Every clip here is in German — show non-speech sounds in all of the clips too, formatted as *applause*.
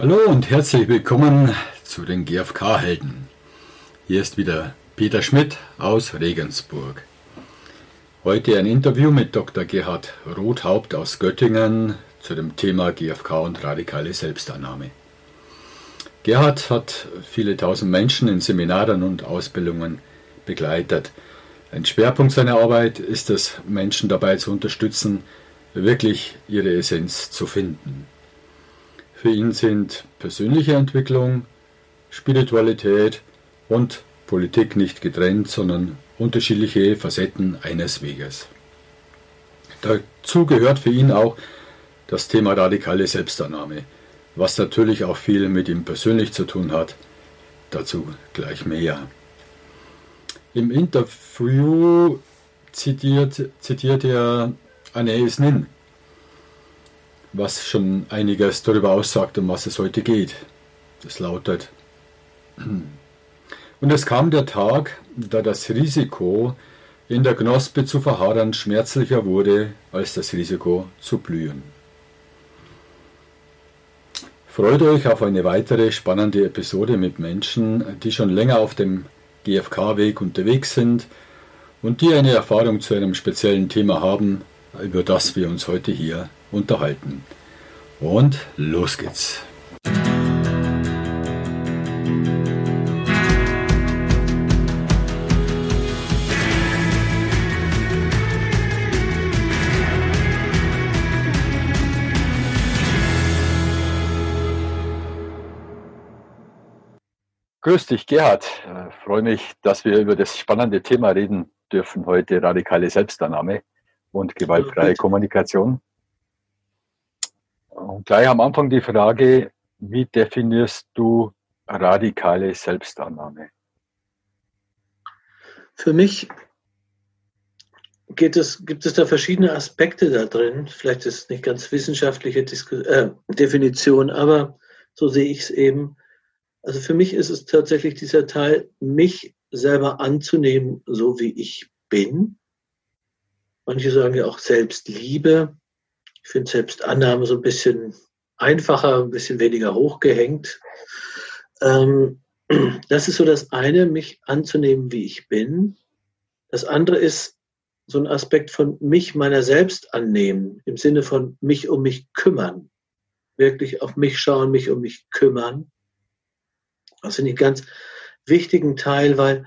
Hallo und herzlich willkommen zu den GfK-Helden. Hier ist wieder Peter Schmidt aus Regensburg. Heute ein Interview mit Dr. Gerhard Rothaupt aus Göttingen zu dem Thema GfK und radikale Selbstannahme. Gerhard hat viele tausend Menschen in Seminaren und Ausbildungen begleitet. Ein Schwerpunkt seiner Arbeit ist es, Menschen dabei zu unterstützen, wirklich ihre Essenz zu finden. Für ihn sind persönliche Entwicklung, Spiritualität und Politik nicht getrennt, sondern unterschiedliche Facetten eines Weges. Dazu gehört für ihn auch das Thema radikale Selbstannahme, was natürlich auch viel mit ihm persönlich zu tun hat. Dazu gleich mehr. Im Interview zitiert, zitiert er Anais Nin, was schon einiges darüber aussagt, um was es heute geht. Das lautet, *clears throat* und es kam der Tag, da das Risiko, in der Knospe zu verharren, schmerzlicher wurde als das Risiko zu blühen. Freut euch auf eine weitere spannende Episode mit Menschen, die schon länger auf dem GFK-Weg unterwegs sind und die eine Erfahrung zu einem speziellen Thema haben, über das wir uns heute hier unterhalten. Und los geht's. Grüß dich, Gerhard. Ich äh, freue mich, dass wir über das spannende Thema reden dürfen heute, radikale Selbstannahme und gewaltfreie Kommunikation. Und gleich am Anfang die Frage, wie definierst du radikale Selbstannahme? Für mich es, gibt es da verschiedene Aspekte da drin. Vielleicht ist es nicht ganz wissenschaftliche Disku äh, Definition, aber so sehe ich es eben. Also für mich ist es tatsächlich dieser Teil, mich selber anzunehmen, so wie ich bin Manche sagen ja auch Selbstliebe. Ich finde Selbstannahme so ein bisschen einfacher, ein bisschen weniger hochgehängt. Ähm, das ist so das eine, mich anzunehmen, wie ich bin. Das andere ist so ein Aspekt von mich meiner selbst annehmen, im Sinne von mich um mich kümmern. Wirklich auf mich schauen, mich um mich kümmern. Das finde ich einen ganz wichtigen Teil, weil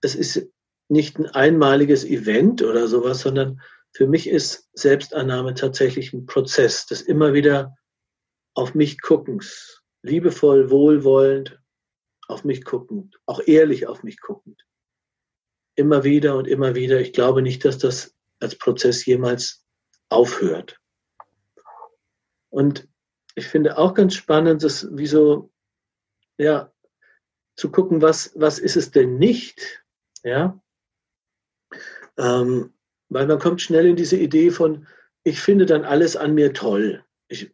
es ist nicht ein einmaliges Event oder sowas, sondern für mich ist Selbstannahme tatsächlich ein Prozess des immer wieder auf mich guckens, liebevoll, wohlwollend auf mich guckend, auch ehrlich auf mich guckend. Immer wieder und immer wieder. Ich glaube nicht, dass das als Prozess jemals aufhört. Und ich finde auch ganz spannend, dass wie so, ja, zu gucken, was, was ist es denn nicht? Ja, ähm, weil man kommt schnell in diese Idee von, ich finde dann alles an mir toll. Ich,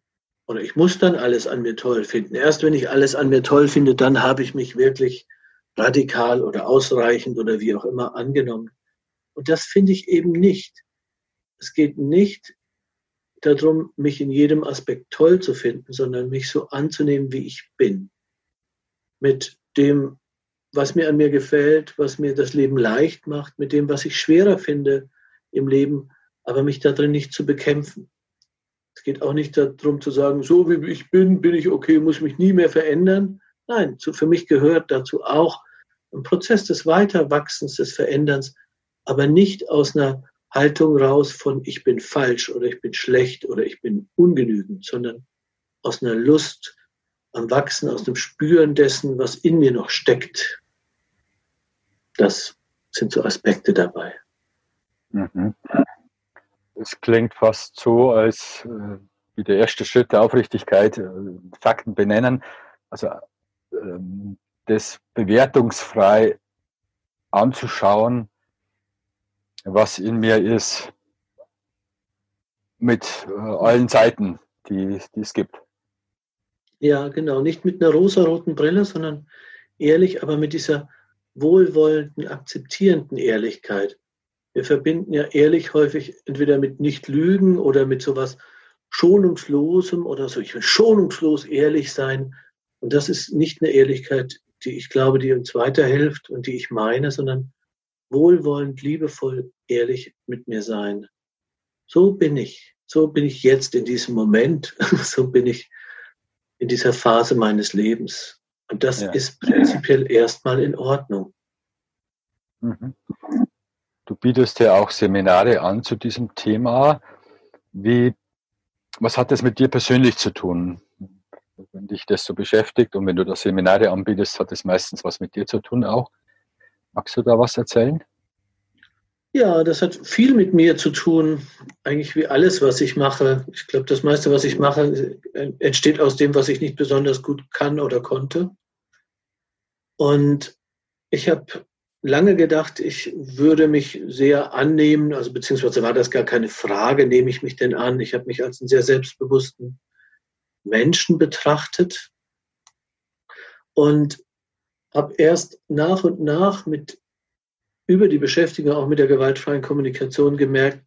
oder ich muss dann alles an mir toll finden. Erst wenn ich alles an mir toll finde, dann habe ich mich wirklich radikal oder ausreichend oder wie auch immer angenommen. Und das finde ich eben nicht. Es geht nicht darum, mich in jedem Aspekt toll zu finden, sondern mich so anzunehmen, wie ich bin. Mit dem was mir an mir gefällt, was mir das Leben leicht macht, mit dem, was ich schwerer finde im Leben, aber mich darin nicht zu bekämpfen. Es geht auch nicht darum zu sagen, so wie ich bin, bin ich okay, muss mich nie mehr verändern. Nein, für mich gehört dazu auch ein Prozess des Weiterwachsens, des Veränderns, aber nicht aus einer Haltung raus von ich bin falsch oder ich bin schlecht oder ich bin ungenügend, sondern aus einer Lust am Wachsen, aus dem Spüren dessen, was in mir noch steckt. Das sind so Aspekte dabei. Mhm. Es klingt fast so, als äh, wie der erste Schritt der Aufrichtigkeit, äh, Fakten benennen. Also ähm, das bewertungsfrei anzuschauen, was in mir ist, mit äh, allen Seiten, die, die es gibt. Ja, genau. Nicht mit einer rosaroten Brille, sondern ehrlich, aber mit dieser wohlwollenden, akzeptierenden Ehrlichkeit. Wir verbinden ja ehrlich häufig entweder mit Nicht-Lügen oder mit sowas, schonungslosem oder so, ich will schonungslos ehrlich sein. Und das ist nicht eine Ehrlichkeit, die ich glaube, die uns weiterhilft und die ich meine, sondern wohlwollend, liebevoll, ehrlich mit mir sein. So bin ich. So bin ich jetzt in diesem Moment. *laughs* So bin ich in dieser Phase meines Lebens. Und das ja. ist prinzipiell erstmal in Ordnung. Mhm. Du bietest ja auch Seminare an zu diesem Thema. Wie, was hat das mit dir persönlich zu tun? Wenn dich das so beschäftigt und wenn du das Seminare anbietest, hat es meistens was mit dir zu tun auch. Magst du da was erzählen? Ja, das hat viel mit mir zu tun, eigentlich wie alles, was ich mache. Ich glaube, das meiste, was ich mache, entsteht aus dem, was ich nicht besonders gut kann oder konnte. Und ich habe lange gedacht, ich würde mich sehr annehmen, also beziehungsweise war das gar keine Frage, nehme ich mich denn an? Ich habe mich als einen sehr selbstbewussten Menschen betrachtet und habe erst nach und nach mit über die Beschäftigung auch mit der gewaltfreien Kommunikation gemerkt,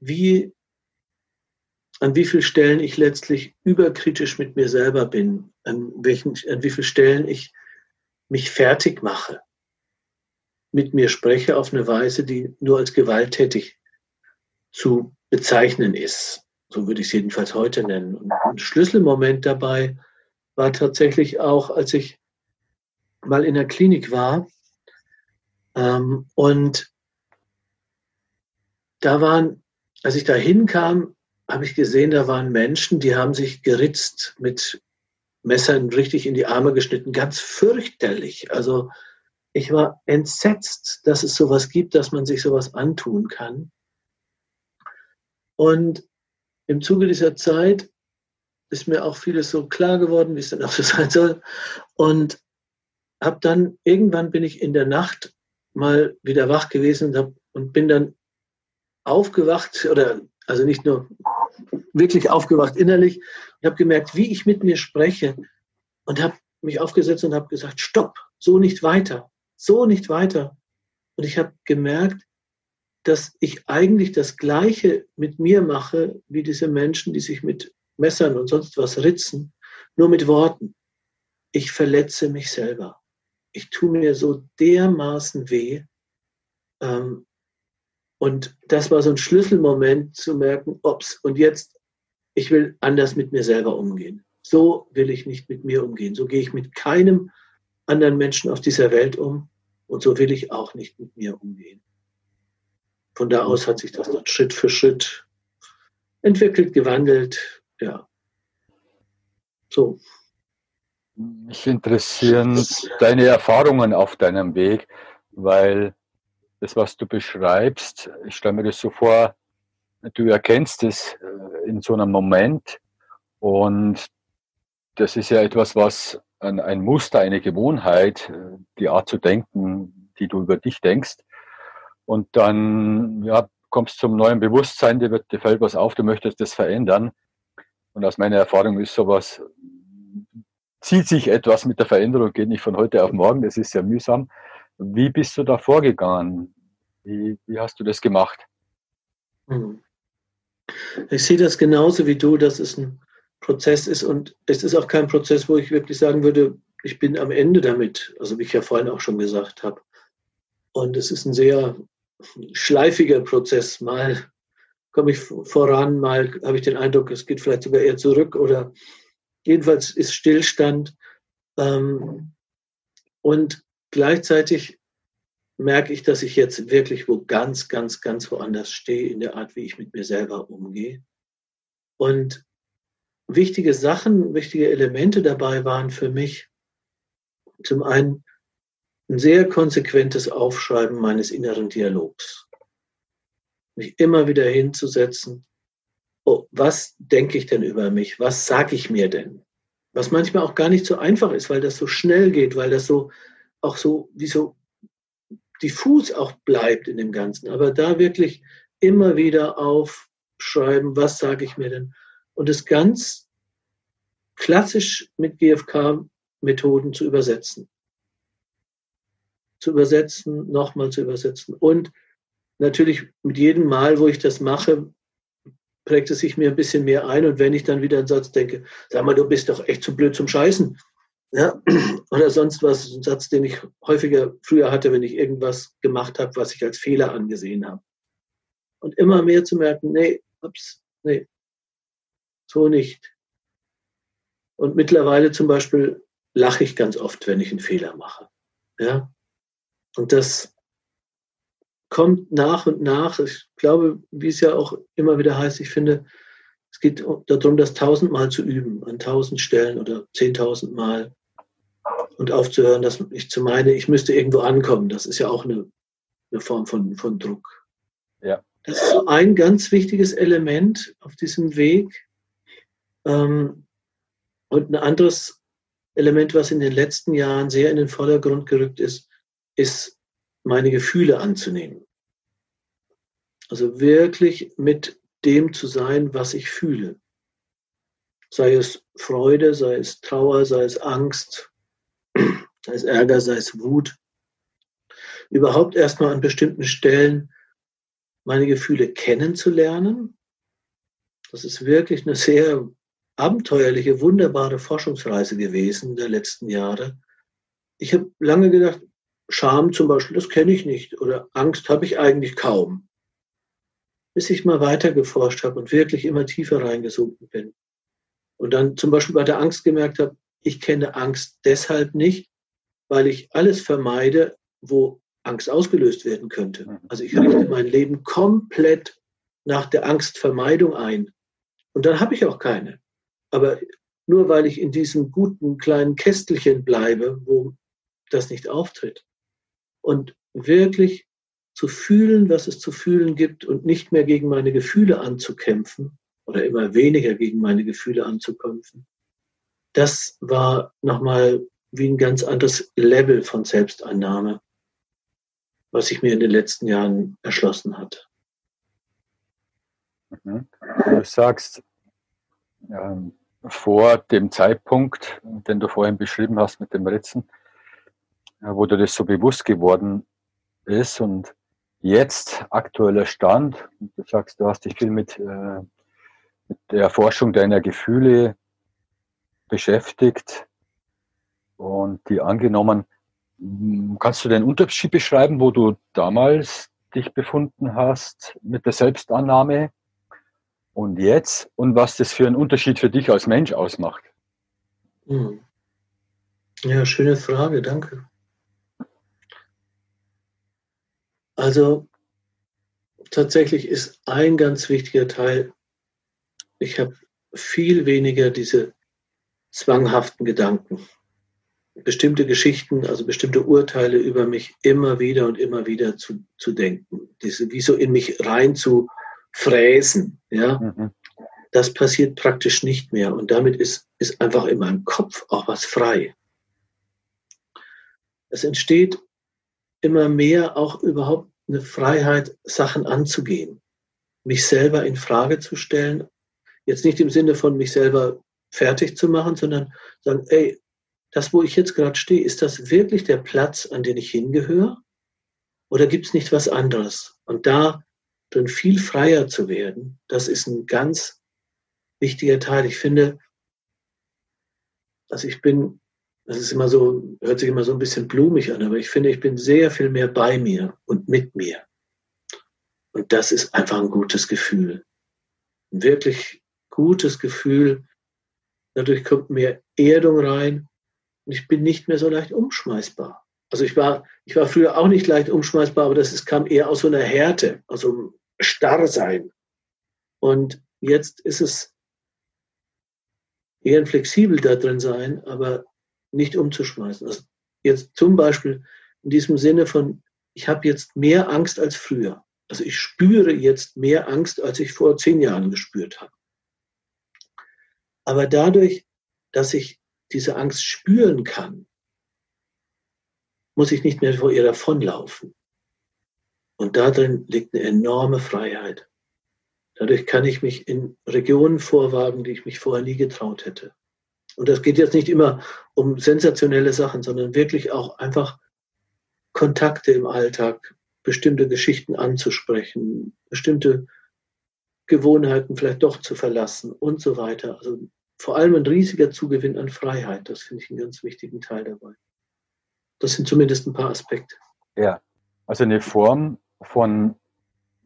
wie an wie vielen Stellen ich letztlich überkritisch mit mir selber bin, an, welchen, an wie vielen Stellen ich mich fertig mache mit mir spreche auf eine Weise, die nur als gewalttätig zu bezeichnen ist. So würde ich es jedenfalls heute nennen. Und ein Schlüsselmoment dabei war tatsächlich auch, als ich mal in der Klinik war ähm, und da waren, als ich da hinkam, habe ich gesehen, da waren Menschen, die haben sich geritzt mit Messern richtig in die Arme geschnitten, ganz fürchterlich. Also ich war entsetzt, dass es sowas gibt, dass man sich sowas antun kann. Und im Zuge dieser Zeit ist mir auch vieles so klar geworden, wie es dann auch so *laughs* sein soll. Und habe dann, irgendwann bin ich in der Nacht mal wieder wach gewesen und, hab, und bin dann aufgewacht, oder also nicht nur wirklich aufgewacht innerlich, und habe gemerkt, wie ich mit mir spreche und habe mich aufgesetzt und habe gesagt, stopp, so nicht weiter so nicht weiter. Und ich habe gemerkt, dass ich eigentlich das Gleiche mit mir mache, wie diese Menschen, die sich mit Messern und sonst was ritzen, nur mit Worten. Ich verletze mich selber. Ich tue mir so dermaßen weh. Ähm, und das war so ein Schlüsselmoment zu merken, ups, und jetzt, ich will anders mit mir selber umgehen. So will ich nicht mit mir umgehen. So gehe ich mit keinem anderen Menschen auf dieser Welt um. Und so will ich auch nicht mit mir umgehen. Von da aus hat sich das dann Schritt für Schritt entwickelt, gewandelt. Ja. So. Mich interessieren deine Erfahrungen auf deinem Weg, weil das, was du beschreibst, ich stelle mir das so vor, du erkennst es äh, in so einem Moment und das ist ja etwas, was ein, ein Muster, eine Gewohnheit, äh, die Art zu denken, die du über dich denkst. Und dann ja, kommst zum neuen Bewusstsein, dir, wird, dir fällt was auf, du möchtest das verändern. Und aus meiner Erfahrung ist sowas, zieht sich etwas mit der Veränderung, geht nicht von heute auf morgen, das ist sehr mühsam. Wie bist du da vorgegangen? Wie, wie hast du das gemacht? Hm. Ich sehe das genauso wie du, das ist ein Prozess ist. Und es ist auch kein Prozess, wo ich wirklich sagen würde, ich bin am Ende damit, also wie ich ja vorhin auch schon gesagt habe. Und es ist ein sehr schleifiger Prozess. Mal komme ich voran, mal habe ich den Eindruck, es geht vielleicht sogar eher zurück oder jedenfalls ist Stillstand. Ähm, und gleichzeitig merke ich, dass ich jetzt wirklich wo ganz, ganz, ganz woanders stehe in der Art, wie ich mit mir selber umgehe. Und wichtige Sachen, wichtige Elemente dabei waren für mich zum einen ein sehr konsequentes Aufschreiben meines inneren Dialogs. Mich immer wieder hinzusetzen, oh, was denke ich denn über mich? Was sage ich mir denn? Was manchmal auch gar nicht so einfach ist, weil das so schnell geht, weil das so auch so wie so diffus auch bleibt in dem Ganzen. Aber da wirklich immer wieder aufschreiben, was sage ich mir denn? Und es ganz klassisch mit GFK-Methoden zu übersetzen. Zu übersetzen, nochmal zu übersetzen. Und natürlich mit jedem Mal, wo ich das mache, prägt es sich mir ein bisschen mehr ein. Und wenn ich dann wieder einen Satz denke, sag mal, du bist doch echt zu blöd zum Scheißen. Ja? *clears throat* Oder sonst was, ein Satz, den ich häufiger früher hatte, wenn ich irgendwas gemacht habe, was ich als Fehler angesehen habe. Und immer mehr zu merken, nee, ups, nee, so nicht. Und mittlerweile zum Beispiel lache ich ganz oft, wenn ich einen Fehler mache. Ja? Und das kommt nach und nach. Ich glaube, wie es ja auch immer wieder heißt, ich finde, es geht darum, das tausendmal zu üben, an tausend Stellen oder zehntausendmal und aufzuhören, dass ich zu meine, ich müsste irgendwo ankommen. Das ist ja auch eine, eine Form von, von Druck. Ja. Das ist so ein ganz wichtiges Element auf diesem Weg. Ähm, und ein anderes Element, was in den letzten Jahren sehr in den Vordergrund gerückt ist, ist meine Gefühle anzunehmen. Also wirklich mit dem zu sein, was ich fühle. Sei es Freude, sei es Trauer, sei es Angst, *clears throat* sei es Ärger, sei es Wut. Überhaupt erstmal an bestimmten Stellen meine Gefühle kennenzulernen. Das ist wirklich eine sehr abenteuerliche, wunderbare Forschungsreise gewesen der letzten Jahre. Ich habe lange gedacht, Scham zum Beispiel, das kenne ich nicht. Oder Angst habe ich eigentlich kaum. Bis ich mal weiter geforscht habe und wirklich immer tiefer reingesunken bin. Und dann zum Beispiel bei der Angst gemerkt habe, ich kenne Angst deshalb nicht, weil ich alles vermeide, wo Angst ausgelöst werden könnte. Mhm. Also ich richte mein Leben komplett nach der Angstvermeidung ein. Und dann habe ich auch keine. Aber nur weil ich in diesem guten kleinen Kästelchen bleibe, wo das nicht auftritt. Und wirklich zu fühlen, was es zu fühlen gibt und nicht mehr gegen meine Gefühle anzukämpfen oder immer weniger gegen meine Gefühle anzukämpfen, das war nochmal wie ein ganz anderes Level von Selbstannahme, was sich mir in den letzten Jahren erschlossen hat. Mhm. Du sagst, ähm, vor dem Zeitpunkt, den du vorhin beschrieben hast mit dem Ritzen, wo dir das so bewusst geworden ist und jetzt aktueller Stand, du sagst, du hast dich viel mit, äh, mit der Erforschung deiner Gefühle beschäftigt und die angenommen. Kannst du den Unterschied beschreiben, wo du damals dich befunden hast mit der Selbstannahme und jetzt und was das für einen Unterschied für dich als Mensch ausmacht? Hm. Ja, schöne Frage, danke. Also tatsächlich ist ein ganz wichtiger Teil, ich habe viel weniger diese zwanghaften Gedanken, bestimmte Geschichten, also bestimmte Urteile über mich immer wieder und immer wieder zu, zu denken, diese wie so in mich rein zu fräsen, ja, mhm. das passiert praktisch nicht mehr. Und damit ist, ist einfach in meinem Kopf auch was frei. Es entsteht immer mehr auch überhaupt eine Freiheit, Sachen anzugehen, mich selber in Frage zu stellen. Jetzt nicht im Sinne von mich selber fertig zu machen, sondern sagen, ey, das, wo ich jetzt gerade stehe, ist das wirklich der Platz, an den ich hingehöre? Oder gibt es nicht was anderes? Und da dann viel freier zu werden, das ist ein ganz wichtiger Teil. Ich finde, also ich bin, das ist immer so, hört sich immer so ein bisschen blumig an, aber ich finde, ich bin sehr viel mehr bei mir und mit mir. Und das ist einfach ein gutes Gefühl. Ein wirklich gutes Gefühl. Dadurch kommt mehr Erdung rein und ich bin nicht mehr so leicht umschmeißbar. Also ich war, ich war früher auch nicht leicht umschmeißbar, aber das ist, kam eher aus so einer Härte, aus so einem Starrsein. Und jetzt ist es eher flexibel da drin sein, aber nicht umzuschmeißen. Also jetzt zum Beispiel in diesem Sinne von, ich habe jetzt mehr Angst als früher. Also ich spüre jetzt mehr Angst, als ich vor zehn Jahren gespürt habe. Aber dadurch, dass ich diese Angst spüren kann, muss ich nicht mehr vor ihr davonlaufen. Und darin liegt eine enorme Freiheit. Dadurch kann ich mich in Regionen vorwagen, die ich mich vorher nie getraut hätte. Und das geht jetzt nicht immer um sensationelle Sachen, sondern wirklich auch einfach Kontakte im Alltag, bestimmte Geschichten anzusprechen, bestimmte Gewohnheiten vielleicht doch zu verlassen und so weiter. Also vor allem ein riesiger Zugewinn an Freiheit. Das finde ich einen ganz wichtigen Teil dabei. Das sind zumindest ein paar Aspekte. Ja, also eine Form von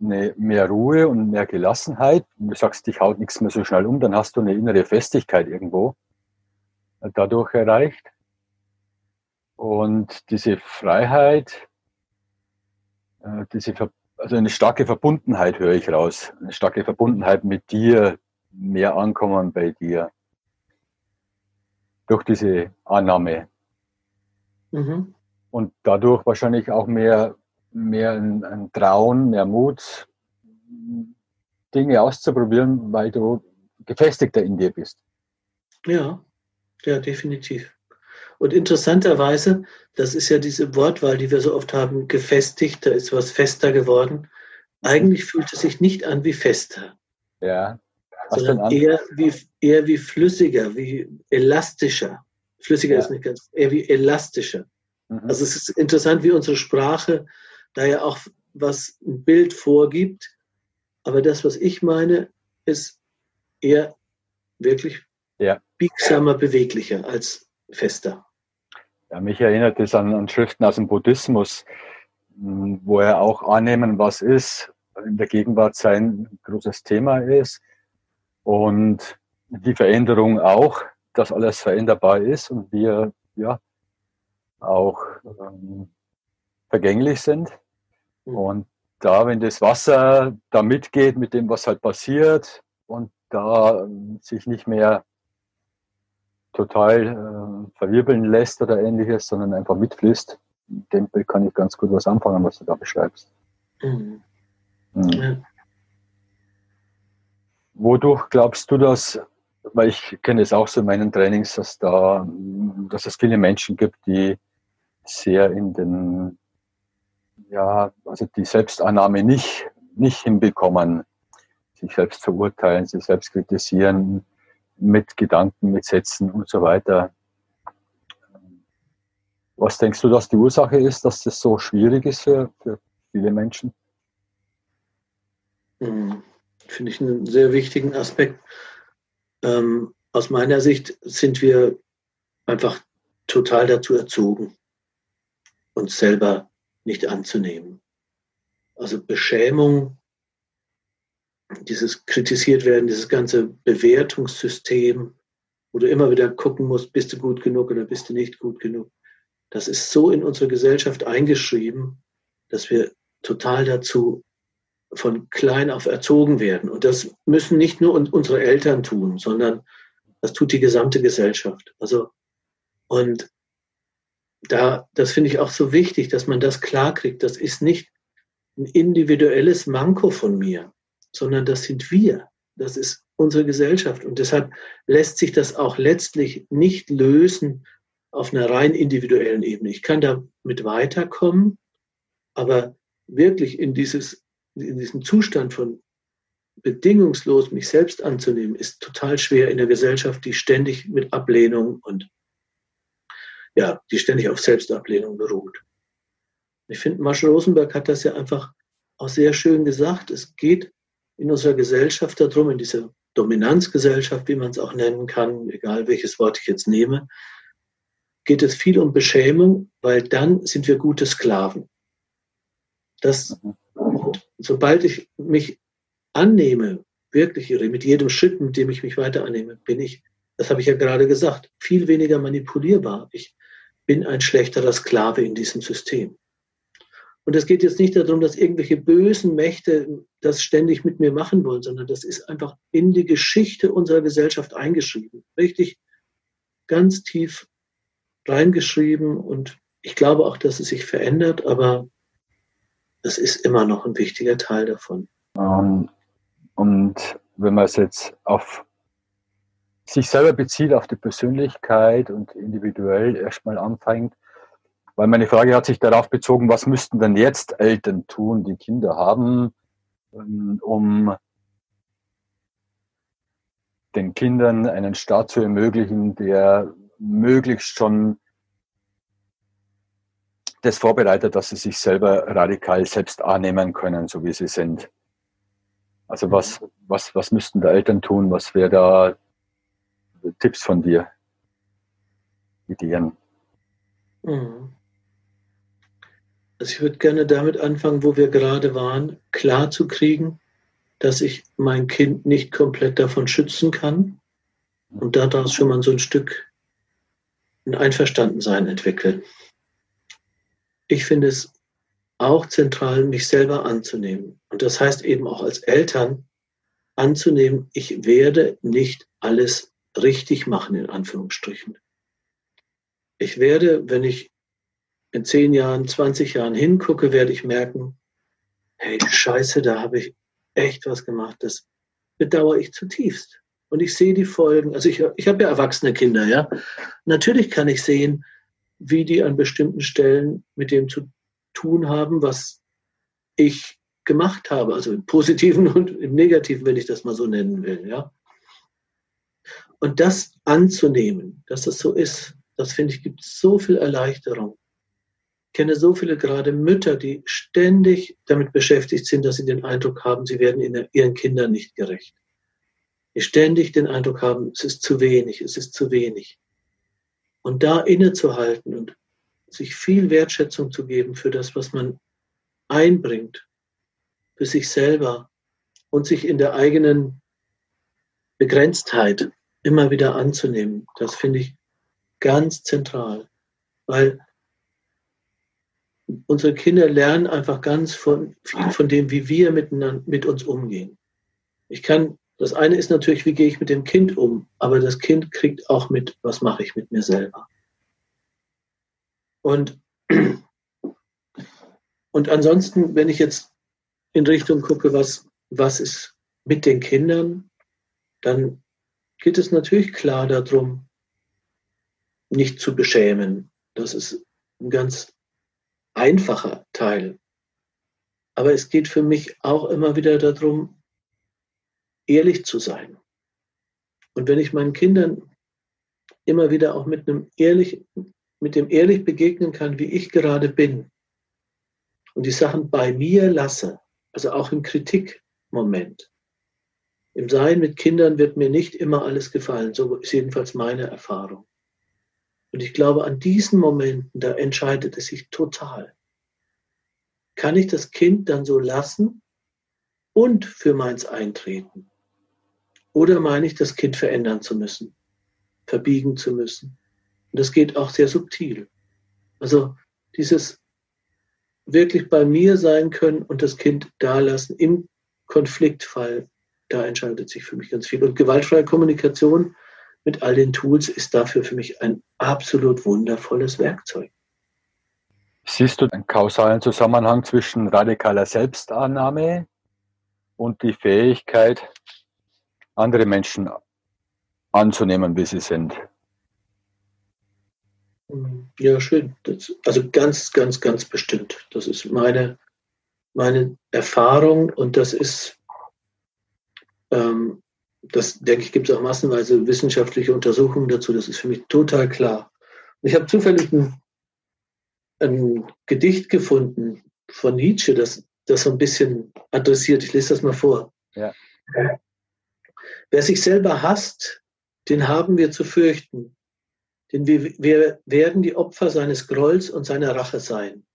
eine, mehr Ruhe und mehr Gelassenheit. Du sagst, dich haut nichts mehr so schnell um, dann hast du eine innere Festigkeit irgendwo dadurch erreicht. Und diese Freiheit, äh, diese, also eine starke Verbundenheit höre ich raus. Eine starke Verbundenheit mit dir, mehr Ankommen bei dir. Durch diese Annahme. Mhm. Und dadurch wahrscheinlich auch mehr, mehr ein, ein Trauen, mehr Mut, Dinge auszuprobieren, weil du gefestigter in dir bist. Ja, ja, definitiv. Und interessanterweise, das ist ja diese Wortwahl, die wir so oft haben, gefestigt, da ist was fester geworden. Eigentlich fühlt es sich nicht an wie fester. Ja. Was sondern eher wie, eher wie flüssiger, wie elastischer. Flüssiger ja. ist nicht ganz, eher wie elastischer. Mhm. Also es ist interessant, wie unsere Sprache da ja auch was ein Bild vorgibt. Aber das, was ich meine, ist eher wirklich ja. biegsamer, beweglicher als fester. Ja, mich erinnert es an, an Schriften aus dem Buddhismus, hm, wo er auch annehmen, was ist, in der Gegenwart sein großes Thema ist und die Veränderung auch, dass alles veränderbar ist und wir ja auch ähm, vergänglich sind. Mhm. Und da, wenn das Wasser da mitgeht mit dem, was halt passiert und da ähm, sich nicht mehr total äh, verwirbeln lässt oder ähnliches, sondern einfach mitfließt. Mit dem kann ich ganz gut was anfangen, was du da beschreibst. Mhm. Mhm. Wodurch glaubst du das, weil ich kenne es auch so in meinen Trainings, dass da, dass es viele Menschen gibt, die sehr in den, ja, also die Selbstannahme nicht, nicht hinbekommen, sich selbst verurteilen, sich selbst kritisieren, mit Gedanken, mit Sätzen und so weiter. Was denkst du, dass die Ursache ist, dass das so schwierig ist für, für viele Menschen? Hm, finde ich einen sehr wichtigen Aspekt. Ähm, aus meiner Sicht sind wir einfach total dazu erzogen, uns selber nicht anzunehmen. Also Beschämung dieses kritisiert werden, dieses ganze Bewertungssystem, wo du immer wieder gucken musst, bist du gut genug oder bist du nicht gut genug. Das ist so in unsere Gesellschaft eingeschrieben, dass wir total dazu von klein auf erzogen werden. Und das müssen nicht nur unsere Eltern tun, sondern das tut die gesamte Gesellschaft. Also, und da, das finde ich auch so wichtig, dass man das klarkriegt. Das ist nicht ein individuelles Manko von mir sondern das sind wir. Das ist unsere Gesellschaft. Und deshalb lässt sich das auch letztlich nicht lösen auf einer rein individuellen Ebene. Ich kann damit weiterkommen, aber wirklich in, dieses, in diesen Zustand von bedingungslos mich selbst anzunehmen, ist total schwer in der Gesellschaft, die ständig mit Ablehnung und ja, die ständig auf Selbstablehnung beruht. Ich finde, Marshall Rosenberg hat das ja einfach auch sehr schön gesagt. Es geht in unserer Gesellschaft darum, in dieser Dominanzgesellschaft, wie man es auch nennen kann, egal welches Wort ich jetzt nehme, geht es viel um Beschämung, weil dann sind wir gute Sklaven. Das, und sobald ich mich annehme, wirklich mit jedem Schritt, mit dem ich mich weiter annehme, bin ich, das habe ich ja gerade gesagt, viel weniger manipulierbar. Ich bin ein schlechterer Sklave in diesem System. Und es geht jetzt nicht darum, dass irgendwelche bösen Mächte das ständig mit mir machen wollen, sondern das ist einfach in die Geschichte unserer Gesellschaft eingeschrieben. Richtig ganz tief reingeschrieben. Und ich glaube auch, dass es sich verändert, aber das ist immer noch ein wichtiger Teil davon. Um, ähm, und wenn man es jetzt auf sich selber bezieht, auf die Persönlichkeit und individuell erstmal anfängt, weil meine Frage hat sich darauf bezogen, was müssten denn jetzt Eltern tun, die Kinder haben, ähm, um den Kindern einen Start zu ermöglichen, der möglichst schon das vorbereitet, dass sie sich selber radikal selbst annehmen können, so wie sie sind. Also was, was, was müssten da Eltern tun? Was wäre da Tipps von dir? Ideen? Mhm. Also ich würde gerne damit anfangen, wo wir gerade waren, klar zu kriegen, dass ich mein Kind nicht komplett davon schützen kann und daraus schon mal so ein Stück ein Einverstandensein entwickeln. Ich finde es auch zentral, mich selber anzunehmen. Und das heißt eben auch als Eltern anzunehmen, ich werde nicht alles richtig machen, in Anführungsstrichen. Ich werde, wenn ich in zehn Jahren, 20 Jahren hingucke, werde ich merken, hey, scheiße, da habe ich echt was gemacht. Das bedauere ich zutiefst. Und ich sehe die Folgen. Also ich, ich habe ja erwachsene Kinder, ja. Natürlich kann ich sehen, wie die an bestimmten Stellen mit dem zu tun haben, was ich gemacht habe. Also im Positiven und im Negativen, wenn ich das mal so nennen will, ja. Und das anzunehmen, dass das so ist, das finde ich, gibt so viel Erleichterung. Ich kenne so viele gerade Mütter, die ständig damit beschäftigt sind, dass sie den Eindruck haben, sie werden ihren Kindern nicht gerecht. Die ständig den Eindruck haben, es ist zu wenig, es ist zu wenig. Und da innezuhalten und sich viel Wertschätzung zu geben für das, was man einbringt, für sich selber und sich in der eigenen Begrenztheit immer wieder anzunehmen, das finde ich ganz zentral, weil unsere Kinder lernen einfach ganz von, viel von dem, wie wir miteinander, mit uns umgehen. Ich kann, das eine ist natürlich, wie gehe ich mit dem Kind um, aber das Kind kriegt auch mit, was mache ich mit mir selber. Und, und ansonsten, wenn ich jetzt in Richtung gucke, was, was ist mit den Kindern, dann geht es natürlich klar darum, nicht zu beschämen. Das ist ein ganz einfacher Teil. Aber es geht für mich auch immer wieder darum, ehrlich zu sein. Und wenn ich meinen Kindern immer wieder auch mit einem ehrlich, mit dem ehrlich begegnen kann, wie ich gerade bin und die Sachen bei mir lasse, also auch im Kritikmoment. Im Sein mit Kindern wird mir nicht immer alles gefallen, so ist jedenfalls meine Erfahrung. Und ich glaube, an diesen Momenten, da entscheidet es sich total. Kann ich das Kind dann so lassen und für meins eintreten? Oder meine ich, das Kind verändern zu müssen, verbiegen zu müssen? Und das geht auch sehr subtil. Also dieses wirklich bei mir sein können und das Kind da lassen im Konfliktfall, da entscheidet sich für mich ganz viel. Und gewaltfreie Kommunikation mit all den Tools ist dafür für mich ein absolut wundervolles Werkzeug. Siehst du einen kausalen Zusammenhang zwischen radikaler Selbstannahme und die Fähigkeit, andere Menschen anzunehmen, wie sie sind? Ja, schön. Das, also ganz, ganz, ganz bestimmt. Das ist meine, meine Erfahrung und das ist ähm, das denke ich, gibt es auch massenweise wissenschaftliche Untersuchungen dazu. Das ist für mich total klar. Ich habe zufällig ein, ein, Gedicht gefunden von Nietzsche, das das so ein bisschen adressiert. Ich lese das mal vor. Ja. Wer sich selber hasst, den haben wir zu fürchten. Denn wir, wir werden die Opfer seines Grolls und seiner Rache sein.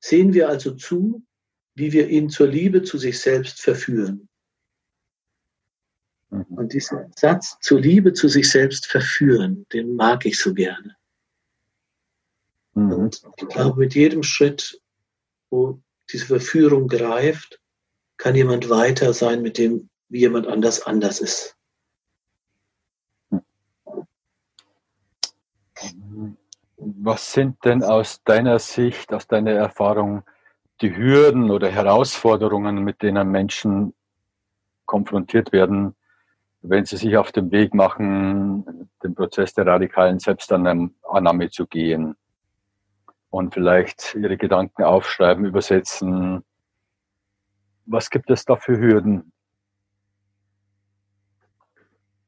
Sehen wir also zu, wie wir ihn zur Liebe zu sich selbst verführen. Mhm. Und diesen Satz zur Liebe zu sich selbst verführen, den mag ich so gerne. Mhm. Und ich glaube, mit jedem Schritt, wo diese Verführung greift, kann jemand weiter sein mit dem, wie jemand anders anders ist. Was sind denn aus deiner Sicht, aus deiner Erfahrung die Hürden oder Herausforderungen, mit denen Menschen konfrontiert werden, wenn sie sich auf den Weg machen, den Prozess der radikalen Selbstannahme zu gehen und vielleicht ihre Gedanken aufschreiben, übersetzen. Was gibt es da für Hürden?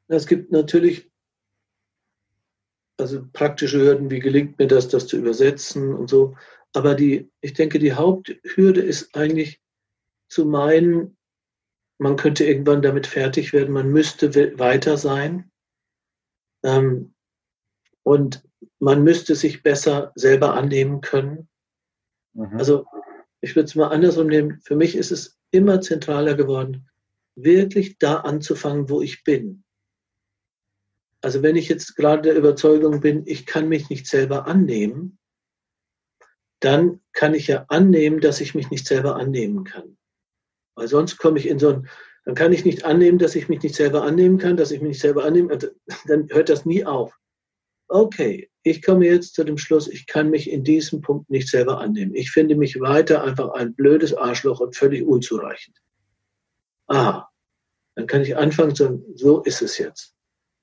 Es gibt natürlich also praktische Hürden, wie gelingt mir das, das zu übersetzen und so. Aber die, ich denke, die Haupthürde ist eigentlich zu meinen, man könnte irgendwann damit fertig werden, man müsste weiter sein. Ähm, und man müsste sich besser selber annehmen können. Mhm. Also ich würde es mal andersrum nehmen. Für mich ist es immer zentraler geworden, wirklich da anzufangen, wo ich bin. Also wenn ich jetzt gerade der Überzeugung bin, ich kann mich nicht selber annehmen, dann kann ich ja annehmen, dass ich mich nicht selber annehmen kann. Weil sonst komme ich in so ein, dann kann ich nicht annehmen, dass ich mich nicht selber annehmen kann, dass ich mich nicht selber annehme, also, *laughs* dann hört das nie auf. Okay, ich komme jetzt zu dem Schluss, ich kann mich in diesem Punkt nicht selber annehmen. Ich finde mich weiter einfach ein blödes Arschloch und völlig unzureichend. Ah, dann kann ich anfangen zu sagen, so ist es jetzt.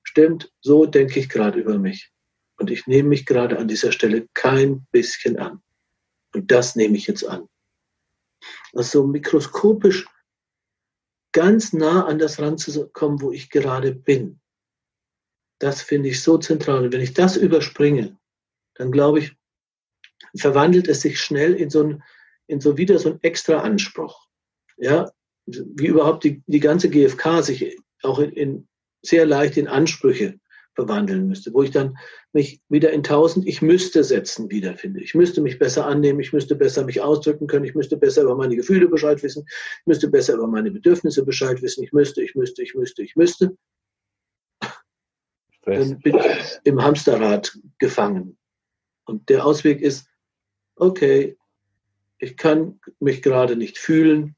Stimmt, so denke ich gerade über mich. Und ich nehme mich gerade an dieser Stelle kein bisschen an. Und das nehme ich jetzt an. Also mikroskopisch ganz nah an das ranzukommen, wo ich gerade bin. Das finde ich so zentral. Und wenn ich das überspringe, dann glaube ich, verwandelt es sich schnell in so ein, in so wieder so ein extra Anspruch. Ja, wie überhaupt die, die ganze GfK sich auch in, in sehr leicht in Ansprüche verwandeln müsste, wo ich dann mich wieder in tausend Ich müsste setzen wiederfinde. Ich müsste mich besser annehmen, ich müsste besser mich ausdrücken können, ich müsste besser über meine Gefühle Bescheid wissen, ich müsste besser über meine Bedürfnisse Bescheid wissen, ich müsste, ich müsste, ich müsste, ich müsste. Dann bin ich im Hamsterrad gefangen. Und der Ausweg ist, okay, ich kann mich gerade nicht fühlen,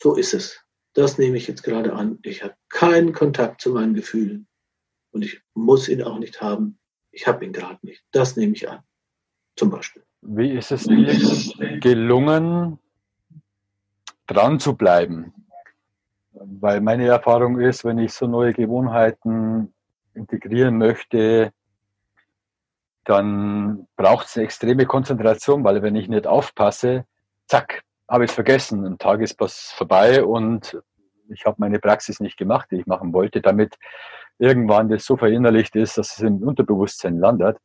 so ist es. Das nehme ich jetzt gerade an. Ich habe keinen Kontakt zu meinen Gefühlen. Und ich muss ihn auch nicht haben. Ich habe ihn gerade nicht. Das nehme ich an. Zum Beispiel. Wie ist es dir gelungen, dran zu bleiben? Weil meine Erfahrung ist, wenn ich so neue Gewohnheiten integrieren möchte, dann braucht es eine extreme Konzentration, weil wenn ich nicht aufpasse, zack, habe ich es vergessen. Ein Tag ist was vorbei und ich habe meine Praxis nicht gemacht, die ich machen wollte, damit irgendwann das so verinnerlicht ist, dass es im Unterbewusstsein landet.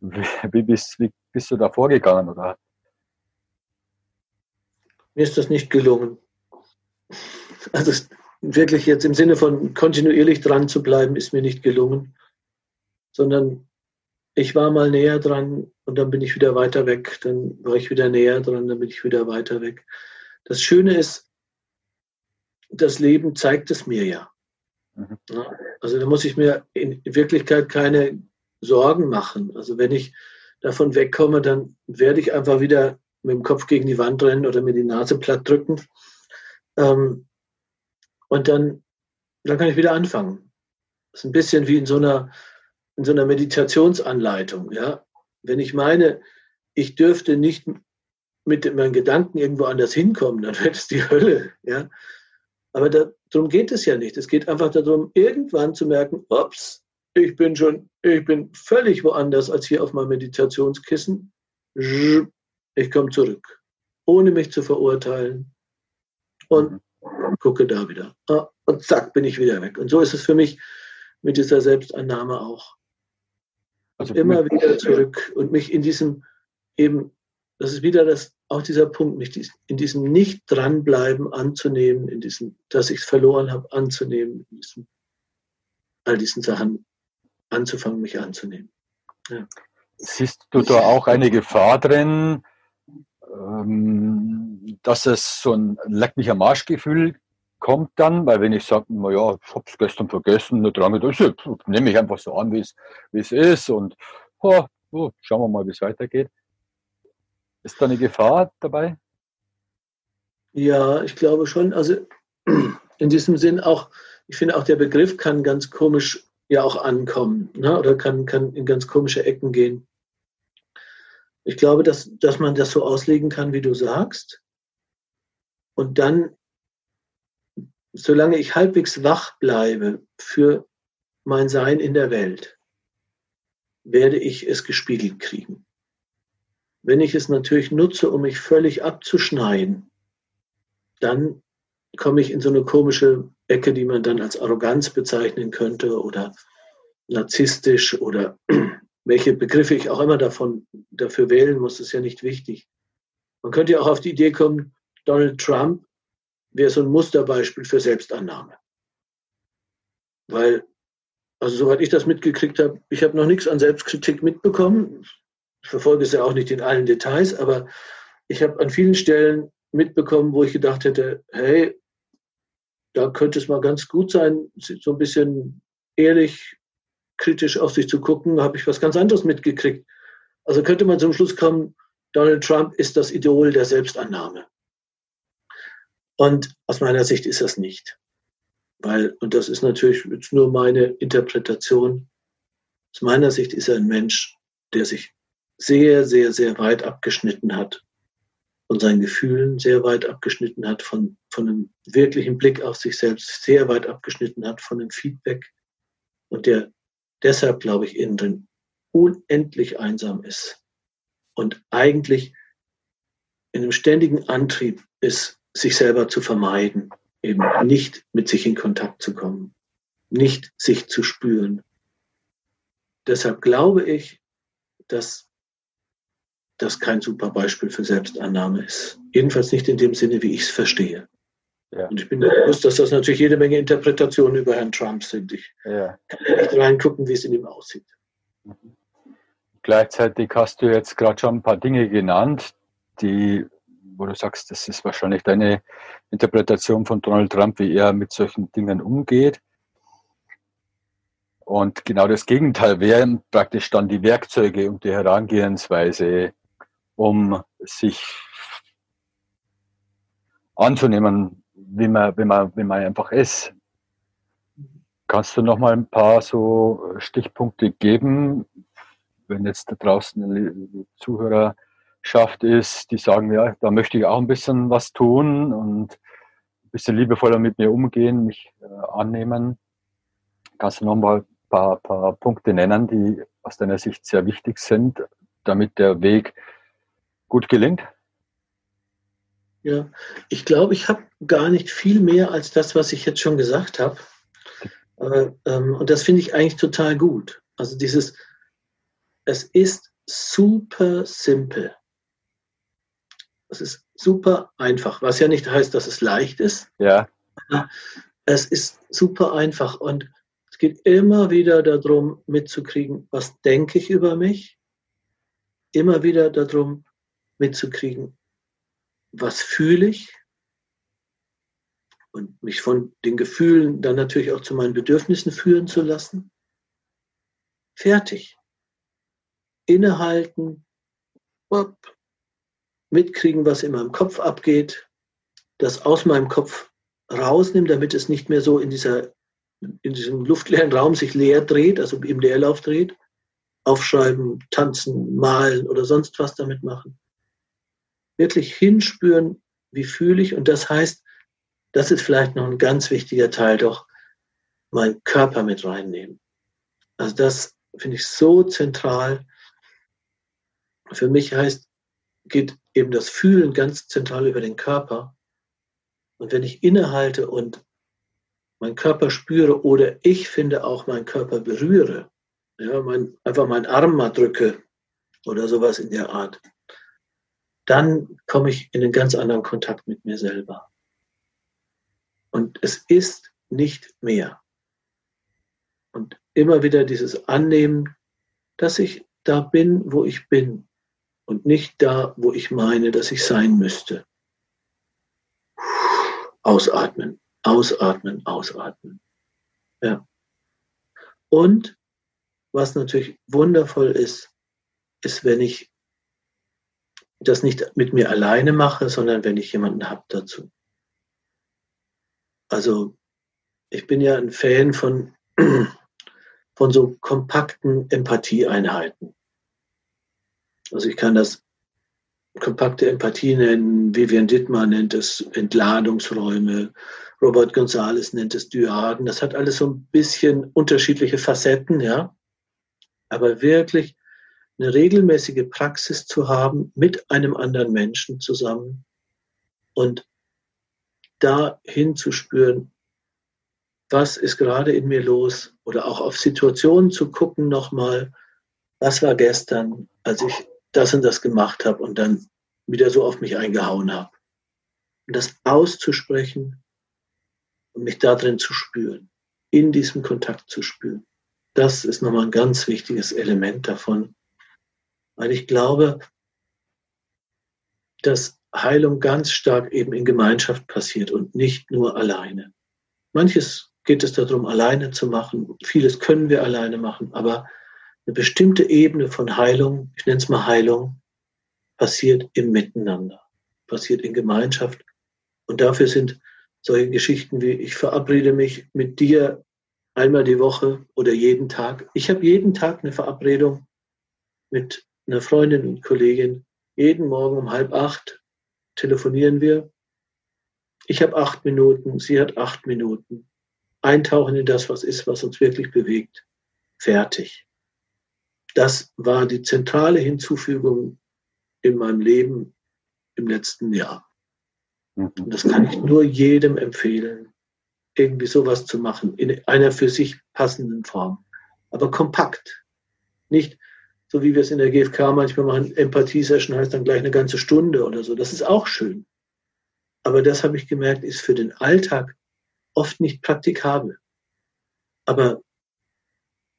Wie bist, wie bist du da vorgegangen? Oder? Mir ist das nicht gelungen. Also wirklich jetzt im Sinne von kontinuierlich dran zu bleiben, ist mir nicht gelungen, sondern ich war mal näher dran und dann bin ich wieder weiter weg, dann war ich wieder näher dran, dann bin ich wieder weiter weg. Das Schöne ist, das Leben zeigt es mir ja. Mhm. Also da muss ich mir in Wirklichkeit keine Sorgen machen. Also wenn ich davon wegkomme, dann werde ich einfach wieder mit dem Kopf gegen die Wand rennen oder mir die Nase platt drücken. Ähm, und dann, dann kann ich wieder anfangen. Das ist ein bisschen wie in so einer, in so einer Meditationsanleitung. Ja? Wenn ich meine, ich dürfte nicht mit meinen Gedanken irgendwo anders hinkommen, dann wird es die Hölle. Ja? Aber darum geht es ja nicht. Es geht einfach darum, irgendwann zu merken, ups, ich bin schon, ich bin völlig woanders als hier auf meinem Meditationskissen. Ich komme zurück, ohne mich zu verurteilen. Und gucke da wieder. Ah, und zack, bin ich wieder weg. Und so ist es für mich mit dieser Selbstannahme auch. Also immer wieder zurück und mich in diesem eben, das ist wieder das auch dieser Punkt, mich in diesem nicht dranbleiben anzunehmen, in diesem, dass ich es verloren habe, anzunehmen, in diesem, all diesen Sachen anzufangen, mich anzunehmen. Ja. Siehst du da auch eine Gefahr drin, ähm, dass es so ein Leck mich am Arschgefühl kommt dann, weil wenn ich sage, naja, ich habe es gestern vergessen, nicht dran gedacht, nehme ich einfach so an, wie es ist und oh, oh, schauen wir mal, wie es weitergeht. Ist da eine Gefahr dabei? Ja, ich glaube schon. Also in diesem Sinn auch, ich finde auch der Begriff kann ganz komisch ja auch ankommen ne? oder kann, kann in ganz komische Ecken gehen. Ich glaube, dass, dass man das so auslegen kann, wie du sagst. Und dann, solange ich halbwegs wach bleibe für mein Sein in der Welt, werde ich es gespiegelt kriegen. Wenn ich es natürlich nutze, um mich völlig abzuschneiden, dann komme ich in so eine komische Ecke, die man dann als Arroganz bezeichnen könnte oder narzisstisch oder *clears throat* welche Begriffe ich auch immer davon dafür wählen muss, ist ja nicht wichtig. Man könnte ja auch auf die Idee kommen, Donald Trump wäre so ein Musterbeispiel für Selbstannahme. Weil, also soweit ich das mitgekriegt habe, ich habe noch nichts an Selbstkritik mitbekommen. Ich verfolge es ja auch nicht in allen Details, aber ich habe an vielen Stellen mitbekommen, wo ich gedacht hätte, hey, da könnte es mal ganz gut sein, so ein bisschen ehrlich, kritisch auf sich zu gucken, habe ich was ganz anderes mitgekriegt. Also könnte man zum Schluss kommen, Donald Trump ist das Idol der Selbstannahme. Und aus meiner Sicht ist das nicht. Weil, und das ist natürlich jetzt nur meine Interpretation, aus meiner Sicht ist er ein Mensch, der sich sehr, sehr, sehr weit abgeschnitten hat von seinen Gefühlen, sehr weit abgeschnitten hat von, von einem wirklichen Blick auf sich selbst, sehr weit abgeschnitten hat von einem Feedback und der deshalb, glaube ich, innen drin unendlich einsam ist und eigentlich in einem ständigen Antrieb ist, sich selber zu vermeiden, eben nicht mit sich in Kontakt zu kommen, nicht sich zu spüren. Deshalb glaube ich, dass das kein super Beispiel für Selbstannahme ist. Jedenfalls nicht in dem Sinne, wie ich es verstehe. Ja. Und ich bin bewusst, dass das natürlich jede Menge Interpretationen über Herrn Trump sind. Ich ja. kann nicht reingucken, wie es in ihm aussieht. Gleichzeitig hast du jetzt gerade schon ein paar Dinge genannt, die, wo du sagst, das ist wahrscheinlich deine Interpretation von Donald Trump, wie er mit solchen Dingen umgeht. Und genau das Gegenteil wären praktisch dann die Werkzeuge und die Herangehensweise, um sich anzunehmen, wie man, wie man, wie man einfach ist. Kannst du noch mal ein paar so Stichpunkte geben, wenn jetzt da draußen eine Zuhörerschaft ist, die sagen, ja, da möchte ich auch ein bisschen was tun und ein bisschen liebevoller mit mir umgehen, mich äh, annehmen. Kannst du noch mal ein paar, paar Punkte nennen, die aus deiner Sicht sehr wichtig sind, damit der Weg gut gelingt? Ja, ich glaube, ich habe gar nicht viel mehr als das, was ich jetzt schon gesagt habe. Ähm, und das finde ich eigentlich total gut. Also dieses, es ist super simpel. Es ist super einfach, was ja nicht heißt, dass es leicht ist. Ja. Es ist super einfach und es geht immer wieder darum, mitzukriegen, was denke ich über mich. Immer wieder darum, mitzukriegen, was fühle ich. Und mich von den Gefühlen dann natürlich auch zu meinen Bedürfnissen führen zu lassen. Fertig innehalten, mitkriegen, was in meinem Kopf abgeht, das aus meinem Kopf rausnehmen, damit es nicht mehr so in, dieser, in diesem luftleeren Raum sich leer dreht, also im Leerlauf dreht. Aufschreiben, tanzen, malen oder sonst was damit machen. Wirklich hinspüren, wie fühle ich. Und das heißt, das ist vielleicht noch ein ganz wichtiger Teil, doch meinen Körper mit reinnehmen. Also das finde ich so zentral, für mich heißt, geht eben das Fühlen ganz zentral über den Körper. Und wenn ich innehalte und meinen Körper spüre oder ich finde auch meinen Körper berühre, ja, mein, einfach meinen Arm mal drücke oder sowas in der Art, dann komme ich in einen ganz anderen Kontakt mit mir selber. Und es ist nicht mehr. Und immer wieder dieses Annehmen, dass ich da bin, wo ich bin und nicht da, wo ich meine, dass ich sein müsste. Ausatmen, ausatmen, ausatmen. Ja. Und was natürlich wundervoll ist, ist, wenn ich das nicht mit mir alleine mache, sondern wenn ich jemanden habe dazu. Also ich bin ja ein Fan von, *clears throat* von so kompakten Empathieeinheiten. Also ich kann das kompakte Empathie nennen, Vivian Dittmar nennt es Entladungsräume, Robert Gonzales nennt es Dyaden. Das hat alles so ein bisschen unterschiedliche Facetten, ja. Aber wirklich eine regelmäßige Praxis zu haben mit einem anderen Menschen zusammen und da hinzuspüren, was ist gerade in mir los oder auch auf Situationen zu gucken nochmal, was war gestern, als ich das und das gemacht habe und dann wieder so auf mich eingehauen habe. und das auszusprechen und mich darin zu spüren, in diesem Kontakt zu spüren. Das ist nochmal ein ganz wichtiges Element davon, weil ich glaube, dass Heilung ganz stark eben in Gemeinschaft passiert und nicht nur alleine. Manches geht es darum, alleine zu machen. Vieles können wir alleine machen, aber eine bestimmte Ebene von Heilung, ich nenne es mal Heilung, passiert im Miteinander, passiert in Gemeinschaft. Und dafür sind solche Geschichten wie, ich verabrede mich mit dir einmal die Woche oder jeden Tag. Ich habe jeden Tag eine Verabredung mit einer Freundin und Kollegin. Jeden Morgen um halb acht telefonieren wir. Ich habe acht Minuten, sie hat acht Minuten. Eintauchen in das, was ist, was uns wirklich bewegt. Fertig. Das war die zentrale Hinzufügung in meinem Leben im letzten Jahr. Und mhm. das kann ich nur jedem empfehlen, irgendwie sowas zu machen, in einer für sich passenden Form. Aber kompakt. Nicht so wie wir es in der GfK manchmal machen, Empathie-Session heißt dann gleich eine ganze Stunde oder so. Das ist auch schön. Aber das habe ich gemerkt, ist für den Alltag oft nicht praktikabel. Aber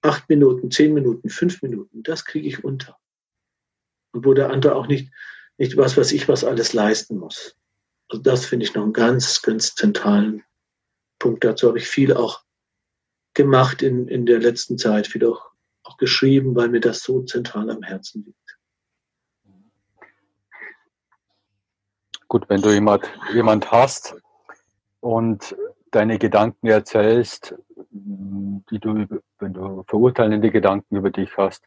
acht Minuten, zehn Minuten, fünf Minuten, das kriege ich unter. Und wo der andere auch nicht, nicht was, was ich was alles leisten muss. Also das finde ich noch einen ganz, ganz zentralen Punkt. Dazu habe ich viel auch gemacht in, in der letzten Zeit, viel auch, auch geschrieben, weil mir das so zentral am Herzen liegt. Gut, wenn du jemand, jemand hast und deine Gedanken erzählst, die du, wenn du verurteilende Gedanken über dich hast,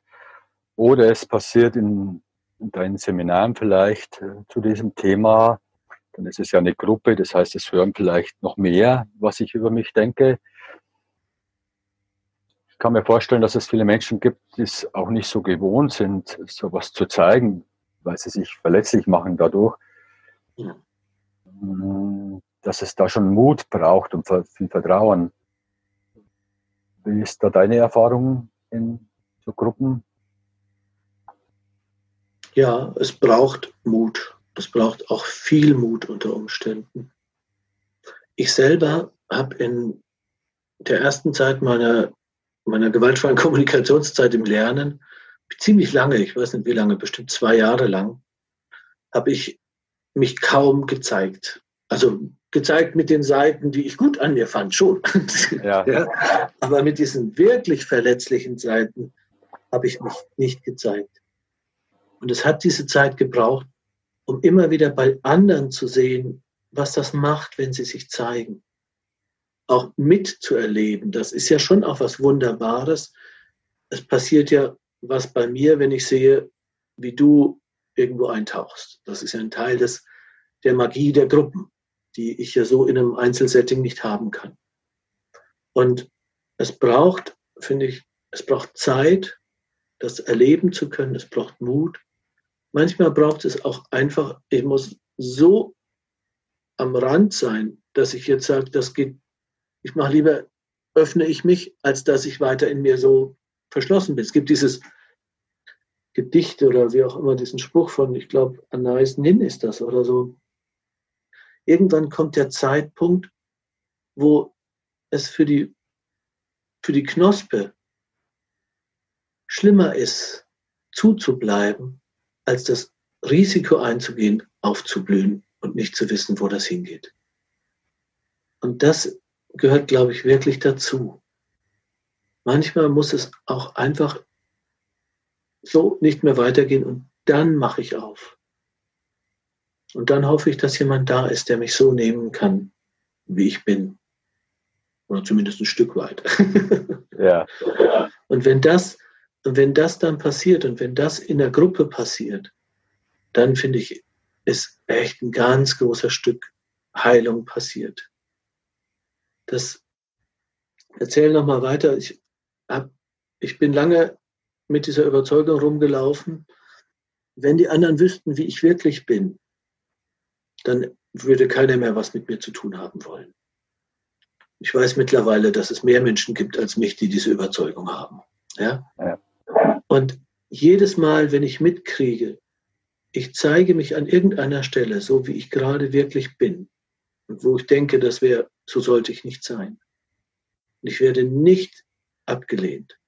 oder es passiert in, in deinen Seminaren vielleicht äh, zu diesem Thema, dann ist es ja eine Gruppe, das heißt, es hören vielleicht noch mehr, was ich über mich denke. Ich kann mir vorstellen, dass es viele Menschen gibt, die es auch nicht so gewohnt sind, sowas zu zeigen, weil sie sich verletzlich machen dadurch, mm, dass es da schon Mut braucht und viel Vertrauen. Wie ist da deine Erfahrung in so Gruppen? Ja, es braucht Mut. Es braucht auch viel Mut unter Umständen. Ich selber habe in der ersten Zeit meiner, meiner gewaltfreien Kommunikationszeit im Lernen, ziemlich lange, ich weiß nicht wie lange, bestimmt zwei Jahre lang, habe ich mich kaum gezeigt. Also gezeigt mit den Seiten, die ich gut an mir fand, schon. *laughs* Ja. ja. Aber mit diesen wirklich verletzlichen Seiten habe ich mich nicht gezeigt. Und es hat diese Zeit gebraucht, um immer wieder bei anderen zu sehen, was das macht, wenn sie sich zeigen. Auch mitzuerleben, das ist ja schon auch was Wunderbares. Es passiert ja was bei mir, wenn ich sehe, wie du irgendwo eintauchst. Das ist ja ein Teil des, der Magie der Gruppen, die ich ja so in einem Einzelsetting nicht haben kann. Und es braucht, finde ich, es braucht Zeit, das erleben zu können. Es braucht Mut. Manchmal braucht es auch einfach, ich muss so am Rand sein, dass ich jetzt sage, das geht, ich mache lieber, öffne ich mich, als dass ich weiter in mir so verschlossen bin. Es gibt dieses Gedicht oder wie auch immer, diesen Spruch von, ich glaube, Anais Nin ist das oder so. Irgendwann kommt der Zeitpunkt, wo es für die, für die Knospe schlimmer ist, zuzubleiben, als das Risiko einzugehen, aufzublühen und nicht zu wissen, wo das hingeht. Und das gehört, glaube ich, wirklich dazu. Manchmal muss es auch einfach so nicht mehr weitergehen und dann mache ich auf. Und dann hoffe ich, dass jemand da ist, der mich so nehmen kann, wie ich bin. Oder zumindest ein Stück weit. *laughs* Ja. Und wenn das wenn das dann passiert und wenn das in der Gruppe passiert, dann finde ich, ist echt ein ganz großer Stück Heilung passiert. Das erzähle nochmal weiter. Ich, hab, ich bin lange mit dieser Überzeugung rumgelaufen, wenn die anderen wüssten, wie ich wirklich bin, dann würde keiner mehr was mit mir zu tun haben wollen. Ich weiß mittlerweile, dass es mehr Menschen gibt als mich, die diese Überzeugung haben. Ja? ja. Und jedes Mal, wenn ich mitkriege, ich zeige mich an irgendeiner Stelle, so wie ich gerade wirklich bin, und wo ich denke, das wäre, so sollte ich nicht sein. Und ich werde nicht abgelehnt.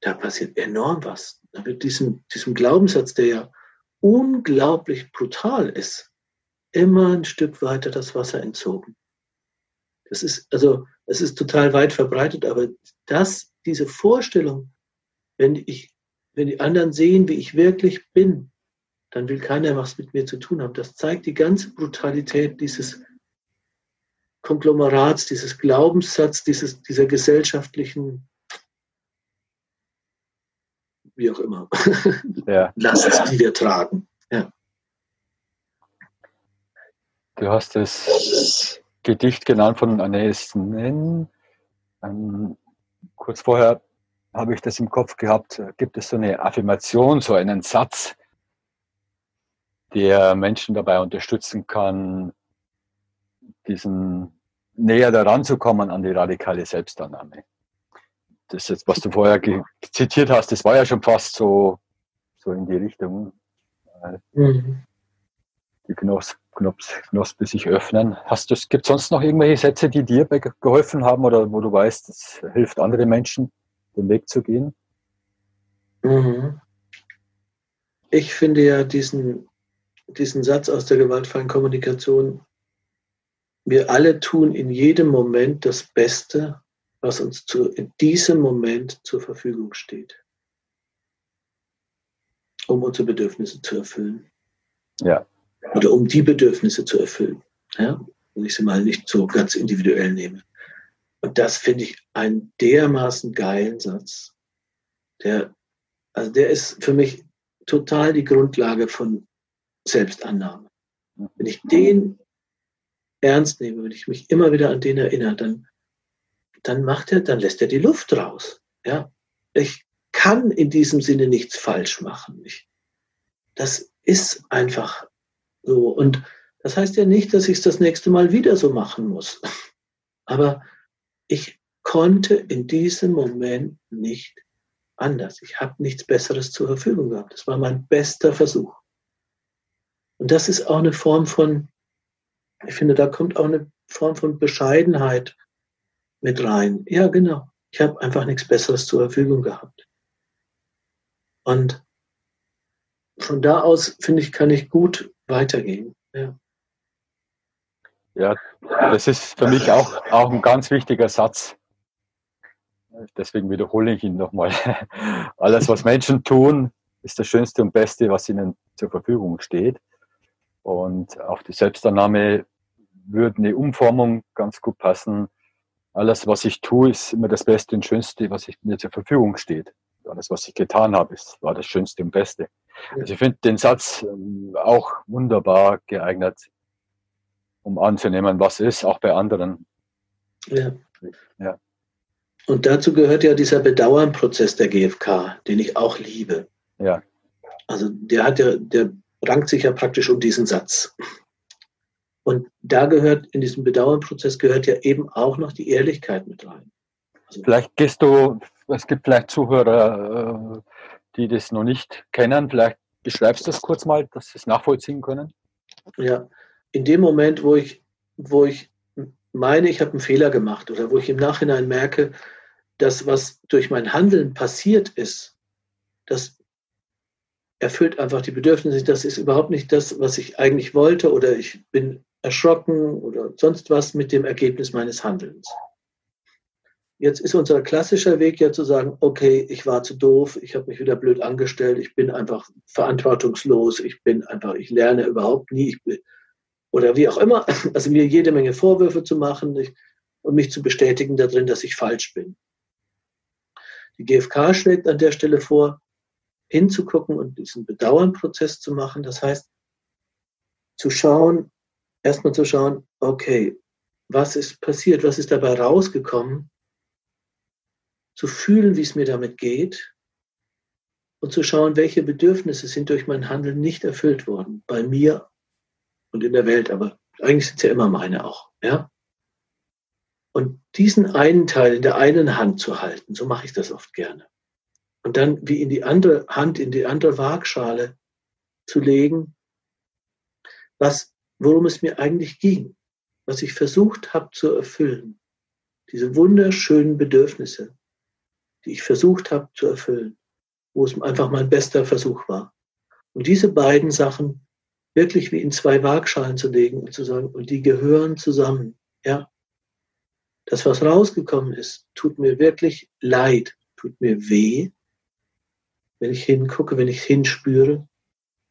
Da passiert enorm was. Da wird diesem, diesem Glaubenssatz, der ja unglaublich brutal ist, immer ein Stück weiter das Wasser entzogen. Das ist, also, es ist total weit verbreitet, aber das, diese Vorstellung, wenn ich, wenn die anderen sehen, wie ich wirklich bin, dann will keiner was mit mir zu tun haben. Das zeigt die ganze Brutalität dieses Konglomerats, dieses Glaubenssatz, dieses, dieser gesellschaftlichen, wie auch immer, ja. Last, die wir tragen. Ja. Du hast das Gedicht genannt von Anais Nen. Ähm, kurz vorher habe ich das im Kopf gehabt, gibt es so eine Affirmation, so einen Satz, der Menschen dabei unterstützen kann, diesen näher daran zu kommen an die radikale Selbstannahme. Das jetzt, was du vorher zitiert hast, das war ja schon fast so, so in die Richtung. Mhm. Die Knops, Knops, Knospe sich öffnen. Hast du, gibt es sonst noch irgendwelche Sätze, die dir geholfen haben oder wo du weißt, es hilft anderen Menschen, den Weg zu gehen? Mhm. Ich finde ja diesen diesen Satz aus der gewaltfreien Kommunikation, wir alle tun in jedem Moment das Beste, was uns zu, in diesem Moment zur Verfügung steht, um unsere Bedürfnisse zu erfüllen. Ja. Oder um die Bedürfnisse zu erfüllen. Ja? Wenn ich sie mal nicht so ganz individuell nehme. Und das finde ich einen dermaßen geilen Satz. Der, also der ist für mich total die Grundlage von Selbstannahme. Wenn ich den ernst nehme, wenn ich mich immer wieder an den erinnere, dann, dann macht er, dann lässt er die Luft raus. Ja, ich kann in diesem Sinne nichts falsch machen. Ich, das ist einfach so. Und das heißt ja nicht, dass ich es das nächste Mal wieder so machen muss. *laughs* Aber ich konnte in diesem Moment nicht anders. Ich habe nichts Besseres zur Verfügung gehabt. Das war mein bester Versuch. Und das ist auch eine Form von, ich finde, da kommt auch eine Form von Bescheidenheit mit rein. Ja, genau. Ich habe einfach nichts Besseres zur Verfügung gehabt. Und von da aus, finde ich, kann ich gut weitergehen. Ja. ja, das ist für mich auch, auch ein ganz wichtiger Satz. Deswegen wiederhole ich ihn nochmal. *laughs* Alles, was Menschen tun, ist das Schönste und Beste, was ihnen zur Verfügung steht. Und auf die Selbstannahme würde eine Umformung ganz gut passen. Alles, was ich tue, ist immer das Beste und Schönste, was ich, mir zur Verfügung steht. Alles, was ich getan habe, ist, war das Schönste und Beste. Also ich finde den Satz ähm, auch wunderbar geeignet, um anzunehmen, was ist, auch bei anderen. Ja. ja. Und dazu gehört ja dieser Bedauernprozess der GfK, den ich auch liebe. Ja. Also der hat ja, der rankt sich ja praktisch um diesen Satz. Und da gehört, in diesem Bedauernprozess gehört ja eben auch noch die Ehrlichkeit mit rein. Also vielleicht gehst du, es gibt vielleicht Zuhörer, äh, die das noch nicht kennen, vielleicht beschreibst du das kurz mal, dass sie es nachvollziehen können. Ja, in dem Moment, wo ich, wo ich meine, ich habe einen Fehler gemacht oder wo ich im Nachhinein merke, dass was durch mein Handeln passiert ist, das erfüllt einfach die Bedürfnisse. Das ist überhaupt nicht das, was ich eigentlich wollte oder ich bin erschrocken oder sonst was mit dem Ergebnis meines Handelns. Jetzt ist unser klassischer Weg ja zu sagen, okay, ich war zu doof, ich habe mich wieder blöd angestellt, ich bin einfach verantwortungslos, ich bin einfach, ich lerne überhaupt nie, ich bin, oder wie auch immer, *laughs* also mir jede Menge Vorwürfe zu machen ich, und mich zu bestätigen darin, dass ich falsch bin. Die GfK schlägt an der Stelle vor, hinzugucken und diesen Bedauernprozess zu machen. Das heißt, zu schauen, erstmal zu schauen, okay, was ist passiert, was ist dabei rausgekommen, zu fühlen, wie es mir damit geht und zu schauen, welche Bedürfnisse sind durch mein Handeln nicht erfüllt worden, bei mir und in der Welt, aber eigentlich sind es ja immer meine auch, ja. Und diesen einen Teil in der einen Hand zu halten, so mache ich das oft gerne. Und dann wie in die andere Hand, in die andere Waagschale zu legen, was worum es mir eigentlich ging, was ich versucht habe zu erfüllen. Diese wunderschönen Bedürfnisse, die ich versucht habe zu erfüllen, wo es einfach mein bester Versuch war. Und diese beiden Sachen wirklich wie in zwei Waagschalen zu legen und zu sagen, und die gehören zusammen. Ja. Das, was rausgekommen ist, tut mir wirklich leid, tut mir weh, wenn ich hingucke, wenn ich hinspüre.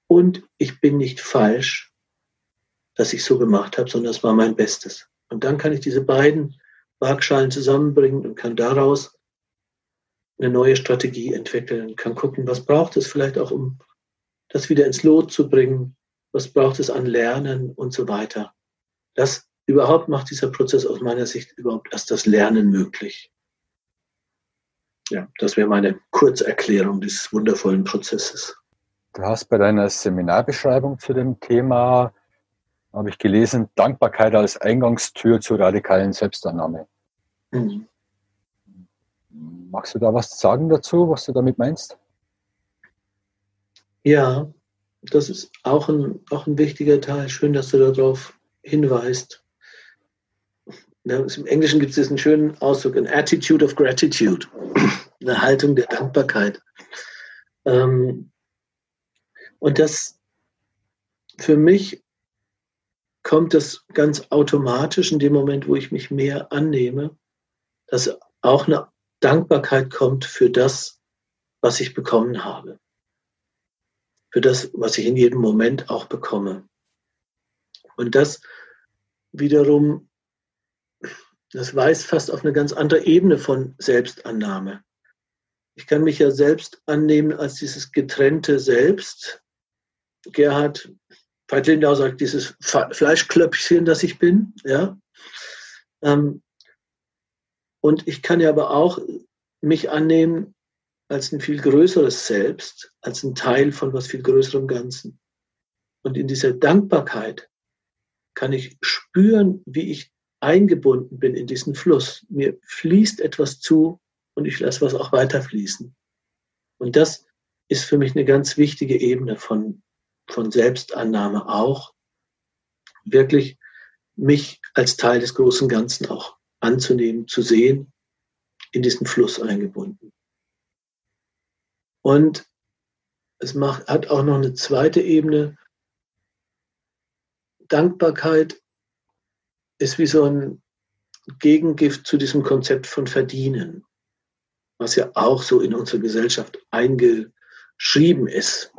Und ich bin nicht falsch, dass ich so gemacht habe, sondern es war mein Bestes. Und dann kann ich diese beiden Waagschalen zusammenbringen und kann daraus eine neue Strategie entwickeln, kann gucken, was braucht es vielleicht auch, um das wieder ins Lot zu bringen, was braucht es an Lernen und so weiter. Das überhaupt macht dieser Prozess aus meiner Sicht überhaupt erst das Lernen möglich. Ja, das wäre meine Kurzerklärung des wundervollen Prozesses. Du hast bei deiner Seminarbeschreibung zu dem Thema, habe ich gelesen, Dankbarkeit als Eingangstür zur radikalen Selbstannahme. Mhm. Magst du da was sagen dazu, was du damit meinst? Ja, das ist auch ein, auch ein wichtiger Teil. Schön, dass du darauf hinweist. Im Englischen gibt es diesen schönen Ausdruck, an Attitude of Gratitude, *clears throat* eine Haltung der Dankbarkeit. Ähm, und das für mich kommt das ganz automatisch in dem Moment, wo ich mich mehr annehme, dass auch eine Dankbarkeit kommt für das, was ich bekommen habe für das, was ich in jedem Moment auch bekomme. Und das wiederum, das weist fast auf eine ganz andere Ebene von Selbstannahme. Ich kann mich ja selbst annehmen als dieses getrennte Selbst. Gerhard Veit Lindau sagt, dieses Fleischklöpfchen, das ich bin. Ja? Ähm, und ich kann ja aber auch mich annehmen als ein viel größeres Selbst, als ein Teil von was viel größerem Ganzen. Und in dieser Dankbarkeit kann ich spüren, wie ich eingebunden bin in diesen Fluss. Mir fließt etwas zu und ich lasse was auch weiterfließen. Und das ist für mich eine ganz wichtige Ebene von, von Selbstannahme auch. Wirklich mich als Teil des großen Ganzen auch anzunehmen, zu sehen, in diesen Fluss eingebunden. Und es macht, hat auch noch eine zweite Ebene. Dankbarkeit ist wie so ein Gegengift zu diesem Konzept von Verdienen, was ja auch so in unserer Gesellschaft eingeschrieben ist.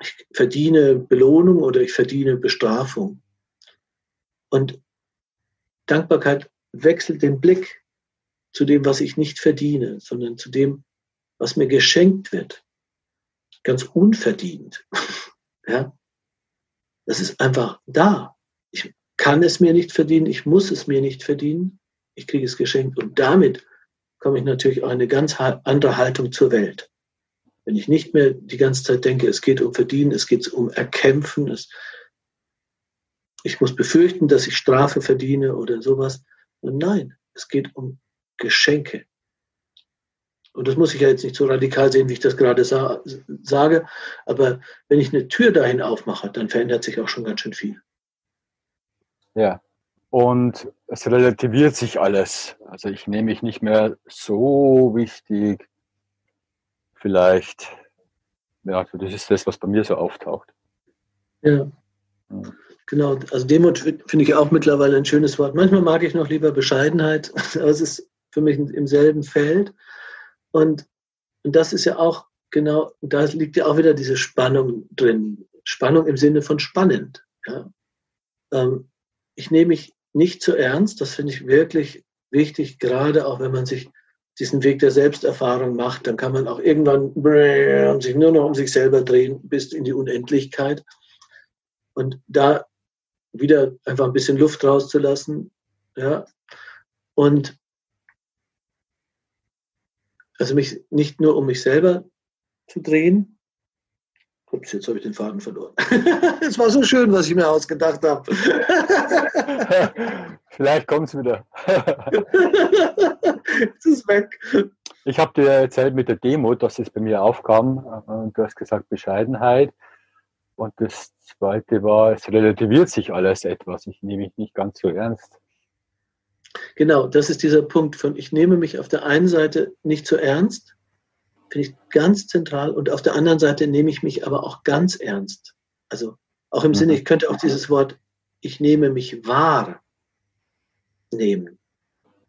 Ich verdiene Belohnung oder ich verdiene Bestrafung. Und Dankbarkeit wechselt den Blick zu dem, was ich nicht verdiene, sondern zu dem, was mir geschenkt wird, ganz unverdient, *laughs* ja, das ist einfach da. Ich kann es mir nicht verdienen, ich muss es mir nicht verdienen, ich kriege es geschenkt und damit komme ich natürlich auch eine ganz andere Haltung zur Welt. Wenn ich nicht mehr die ganze Zeit denke, es geht um Verdienen, es geht um Erkämpfen, es, ich muss befürchten, dass ich Strafe verdiene oder sowas. Nein, es geht um Geschenke. Und das muss ich ja jetzt nicht so radikal sehen, wie ich das gerade sa sage. Aber wenn ich eine Tür dahin aufmache, dann verändert sich auch schon ganz schön viel. Ja. Und es relativiert sich alles. Also ich nehme mich nicht mehr so wichtig. Vielleicht, ja, das ist das, was bei mir so auftaucht. Ja. ja. Genau, also Demut finde ich auch mittlerweile ein schönes Wort. Manchmal mag ich noch lieber Bescheidenheit, *laughs* aber es ist für mich im selben Feld. Und, und das ist ja auch genau, da liegt ja auch wieder diese Spannung drin. Spannung im Sinne von spannend. Ja. Ähm, ich nehme mich nicht zu ernst, das finde ich wirklich wichtig, gerade auch wenn man sich diesen Weg der Selbsterfahrung macht, dann kann man auch irgendwann sich nur noch um sich selber drehen bis in die Unendlichkeit. Und da wieder einfach ein bisschen Luft rauszulassen. Ja. Und also mich nicht nur um mich selber zu drehen. Ups, jetzt habe ich den Faden verloren. *laughs* Es war so schön, was ich mir ausgedacht habe. *laughs* Vielleicht kommt es wieder. *laughs* es ist weg. Ich habe dir erzählt mit der Demo, dass es bei mir aufkam. Du hast gesagt Bescheidenheit. Und das zweite war, es relativiert sich alles etwas. Ich nehme mich nicht ganz so ernst. Genau, das ist dieser Punkt von, ich nehme mich auf der einen Seite nicht so ernst, finde ich ganz zentral, und auf der anderen Seite nehme ich mich aber auch ganz ernst. Also auch im mhm. Sinne, ich könnte auch dieses Wort, ich nehme mich wahr nehmen.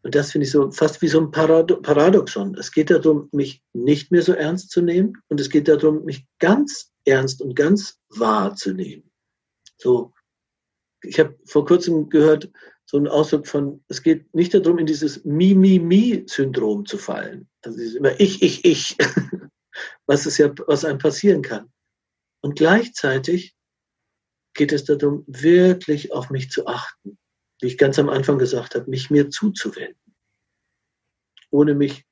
Und das finde ich so fast wie so ein Paradoxon. Es geht darum, mich nicht mehr so ernst zu nehmen und es geht darum, mich ganz ernst und ganz wahr zu nehmen. So, ich habe vor kurzem gehört, so einen Ausdruck von, es geht nicht darum, in dieses Mi-Mi-Mi-Syndrom zu fallen. Also immer ich, ich, ich, *laughs* was es ja, was einem passieren kann. Und gleichzeitig geht es darum, wirklich auf mich zu achten wie ich ganz am Anfang gesagt habe, mich mir zuzuwenden, ohne mich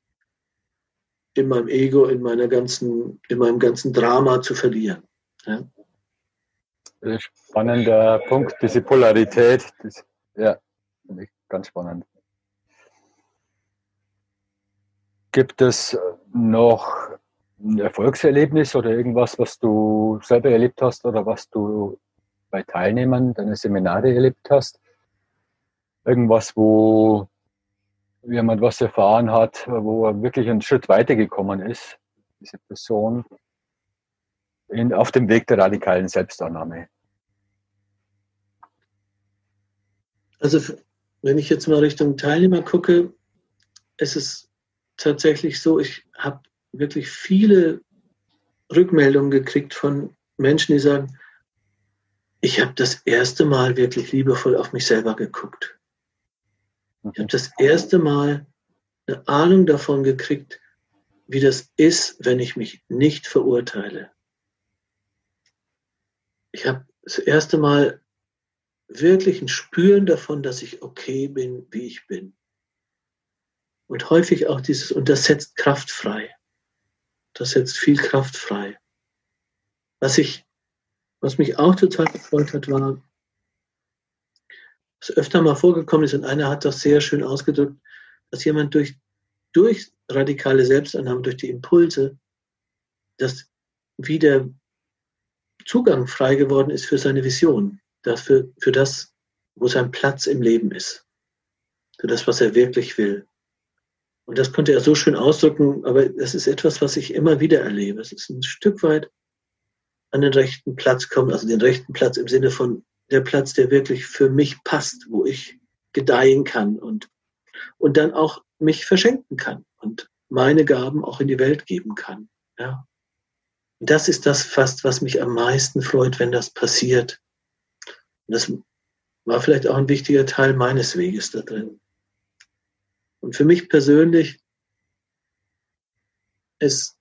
in meinem Ego, in meiner ganzen, in meinem ganzen Drama zu verlieren. Ja? Spannender Punkt, diese Polarität, das, ja, ganz spannend. Gibt es noch ein Erfolgserlebnis oder irgendwas, was du selber erlebt hast oder was du bei Teilnehmern deiner Seminare erlebt hast, irgendwas, wo jemand was erfahren hat, wo er wirklich einen Schritt weitergekommen ist, diese Person, in, auf dem Weg der radikalen Selbstannahme. Also wenn ich jetzt mal Richtung Teilnehmer gucke, ist es tatsächlich so, ich habe wirklich viele Rückmeldungen gekriegt von Menschen, die sagen, ich habe das erste Mal wirklich liebevoll auf mich selber geguckt. Ich habe das erste Mal eine Ahnung davon gekriegt, wie das ist, wenn ich mich nicht verurteile. Ich habe das erste Mal wirklich ein Spüren davon, dass ich okay bin, wie ich bin. Und häufig auch dieses, und das setzt Kraft frei. Das setzt viel Kraft frei. Was ich, was mich auch total gefreut hat, war, was öfter mal vorgekommen ist, und einer hat das sehr schön ausgedrückt, dass jemand durch, durch radikale Selbstannahme, durch die Impulse, dass wieder Zugang frei geworden ist für seine Vision, dafür, für das, wo sein Platz im Leben ist, für das, was er wirklich will. Und das konnte er so schön ausdrücken, aber das ist etwas, was ich immer wieder erlebe. Es ist ein Stück weit an den rechten Platz kommen, also den rechten Platz im Sinne von der Platz, der wirklich für mich passt, wo ich gedeihen kann und, und dann auch mich verschenken kann und meine Gaben auch in die Welt geben kann. Ja. Das ist das fast, was mich am meisten freut, wenn das passiert. Das war vielleicht auch ein wichtiger Teil meines Weges da drin. Und für mich persönlich ist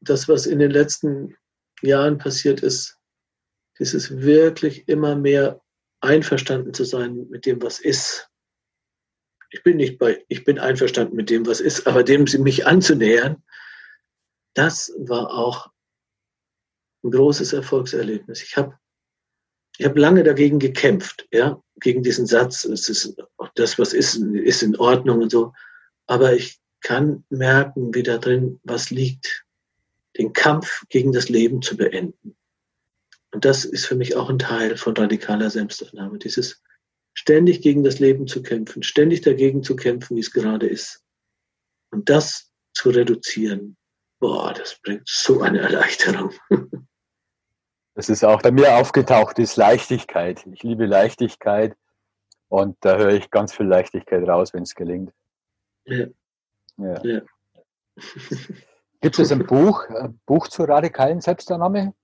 das, was in den letzten Jahren passiert ist, dieses wirklich immer mehr einverstanden zu sein mit dem, was ist. Ich bin nicht bei, ich bin einverstanden mit dem, was ist, aber dem mich anzunähern, das war auch ein großes Erfolgserlebnis. Ich habe ich hab lange dagegen gekämpft, ja, gegen diesen Satz, es ist das, was ist, ist in Ordnung und so. Aber ich kann merken, wie da drin was liegt, den Kampf gegen das Leben zu beenden. Und das ist für mich auch ein Teil von radikaler Selbstannahme. Dieses ständig gegen das Leben zu kämpfen, ständig dagegen zu kämpfen, wie es gerade ist. Und das zu reduzieren, boah, das bringt so eine Erleichterung. *laughs* Das ist auch bei mir aufgetaucht, ist Leichtigkeit. Ich liebe Leichtigkeit und da höre ich ganz viel Leichtigkeit raus, wenn es gelingt. Ja. ja. ja. *laughs* Gibt es ein Buch, ein Buch zur radikalen Selbstannahme?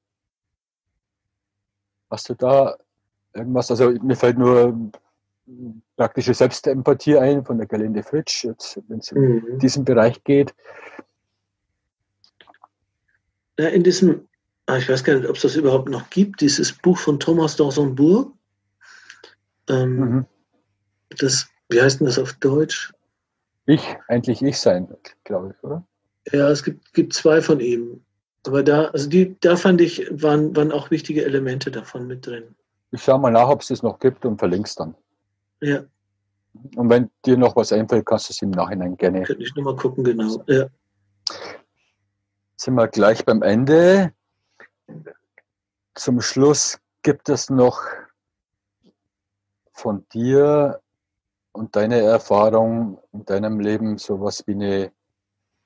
Hast du da irgendwas? Also mir fällt nur praktische Selbstempathie ein von der Gelinde Fritsch, wenn es mhm. in diesem Bereich geht. In diesem, ich weiß gar nicht, ob es das überhaupt noch gibt, dieses Buch von Thomas d'Ansembourg. Ähm, mhm. Das, wie heißt denn das auf Deutsch? Ich, eigentlich ich sein, glaube ich, oder? Ja, es gibt, gibt zwei von ihm. Aber da, also die, da fand ich, waren, waren auch wichtige Elemente davon mit drin. Ich schaue mal nach, ob es das noch gibt und verlink's dann. Ja. Und wenn dir noch was einfällt, kannst du es im Nachhinein gerne. Könnte ich nochmal gucken, genau. Ja. Sind wir gleich beim Ende. Zum Schluss gibt es noch von dir und deiner Erfahrung in deinem Leben sowas wie eine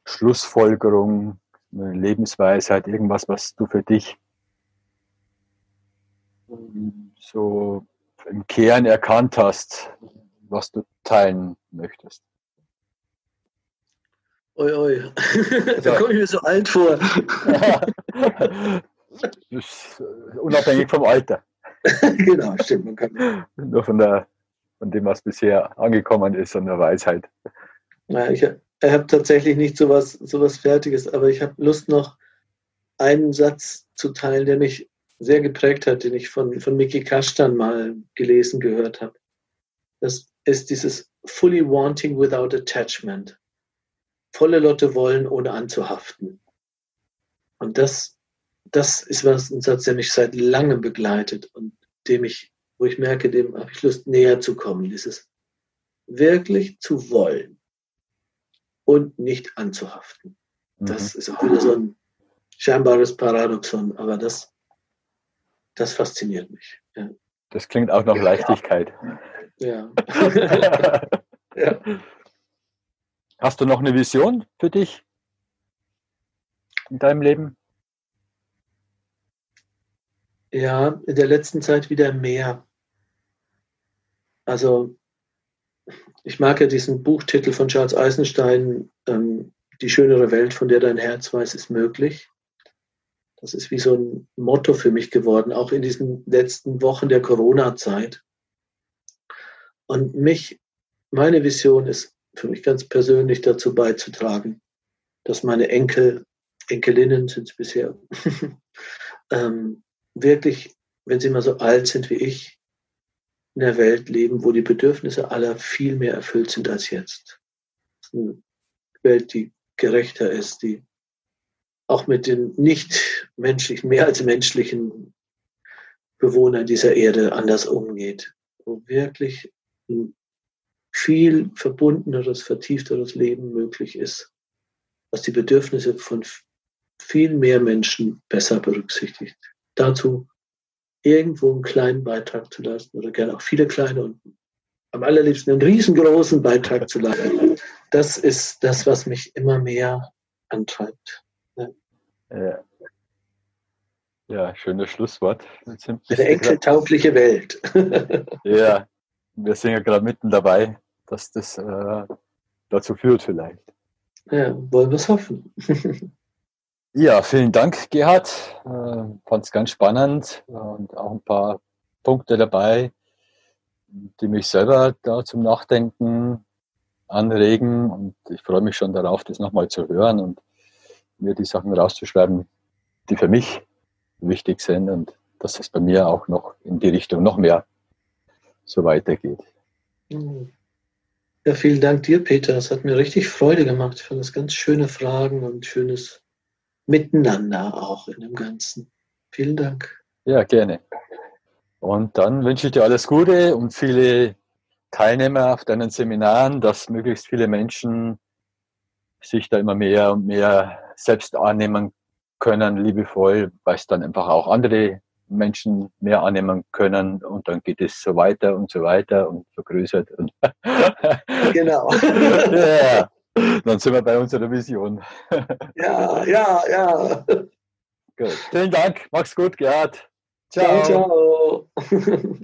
Schlussfolgerung, eine Lebensweisheit, irgendwas, was du für dich so im Kern erkannt hast, was du teilen möchtest? Oi, oi. *laughs* da komme ich mir so alt vor. *laughs* *laughs* unabhängig vom Alter. *laughs* genau, stimmt. Man kann Nur von, der, von dem, was bisher angekommen ist, und der Weisheit. Ja, ich habe tatsächlich nicht so was, so was Fertiges, aber ich habe Lust, noch einen Satz zu teilen, der mich sehr geprägt hat, den ich von, von Miki Kastan mal gelesen gehört habe. Das ist dieses Fully Wanting Without Attachment. Volle Lotte wollen, ohne anzuhaften. Und das, das ist was, ein Satz, der mich seit langem begleitet und dem ich, wo ich merke, dem habe ich Lust, näher zu kommen. Dieses wirklich zu wollen und nicht anzuhaften. Das mhm. ist auch wieder so ein scheinbares Paradoxon, aber das, das fasziniert mich. Ja. Das klingt auch nach Leichtigkeit. Ja. *laughs* ja. Hast du noch eine Vision für dich in deinem Leben? Ja, in der letzten Zeit wieder mehr. Also, ich mag ja diesen Buchtitel von Charles Eisenstein, ähm, Die schönere Welt, von der dein Herz weiß, ist möglich. Das ist wie so ein Motto für mich geworden, auch in diesen letzten Wochen der Corona-Zeit. Und mich, meine Vision ist für mich ganz persönlich dazu beizutragen, dass meine Enkel, Enkelinnen sind es bisher, *laughs* ähm, wirklich, wenn sie mal so alt sind wie ich, in der Welt leben, wo die Bedürfnisse aller viel mehr erfüllt sind als jetzt. Eine Welt, die gerechter ist, die auch mit den nicht menschlichen, mehr als menschlichen Bewohnern dieser Erde anders umgeht, wo wirklich ein viel verbundeneres, vertiefteres Leben möglich ist, was die Bedürfnisse von viel mehr Menschen besser berücksichtigt. Dazu irgendwo einen kleinen Beitrag zu leisten oder gerne auch viele kleine und am allerliebsten einen riesengroßen Beitrag zu leisten. Das ist das, was mich immer mehr antreibt. Ja. ja, schönes Schlusswort. Eine enkeltaugliche Welt. *laughs* ja, wir sind ja gerade mitten dabei, dass das äh, dazu führt vielleicht. Ja, wollen wir es hoffen. *laughs* ja, vielen Dank, Gerhard. Äh, Fand es ganz spannend und auch ein paar Punkte dabei, die mich selber da zum Nachdenken anregen. Und ich freue mich schon darauf, das nochmal zu hören und mir die Sachen rauszuschreiben, die für mich wichtig sind und dass es bei mir auch noch in die Richtung noch mehr so weitergeht. Ja, vielen Dank dir, Peter. Es hat mir richtig Freude gemacht. Ich fand das ganz schöne Fragen und schönes Miteinander auch in dem Ganzen. Vielen Dank. Ja, gerne. Und dann wünsche ich dir alles Gute und viele Teilnehmer auf deinen Seminaren, dass möglichst viele Menschen sich da immer mehr und mehr selbst annehmen können, liebevoll, weil es dann einfach auch andere Menschen mehr annehmen können und dann geht es so weiter und so weiter und vergrößert. Und *laughs* *laughs* genau. ja, dann sind wir bei unserer Vision. *laughs* ja, ja, ja. Gut. Vielen Dank. Mach's gut, Gerhard. Ciao. ciao. ciao.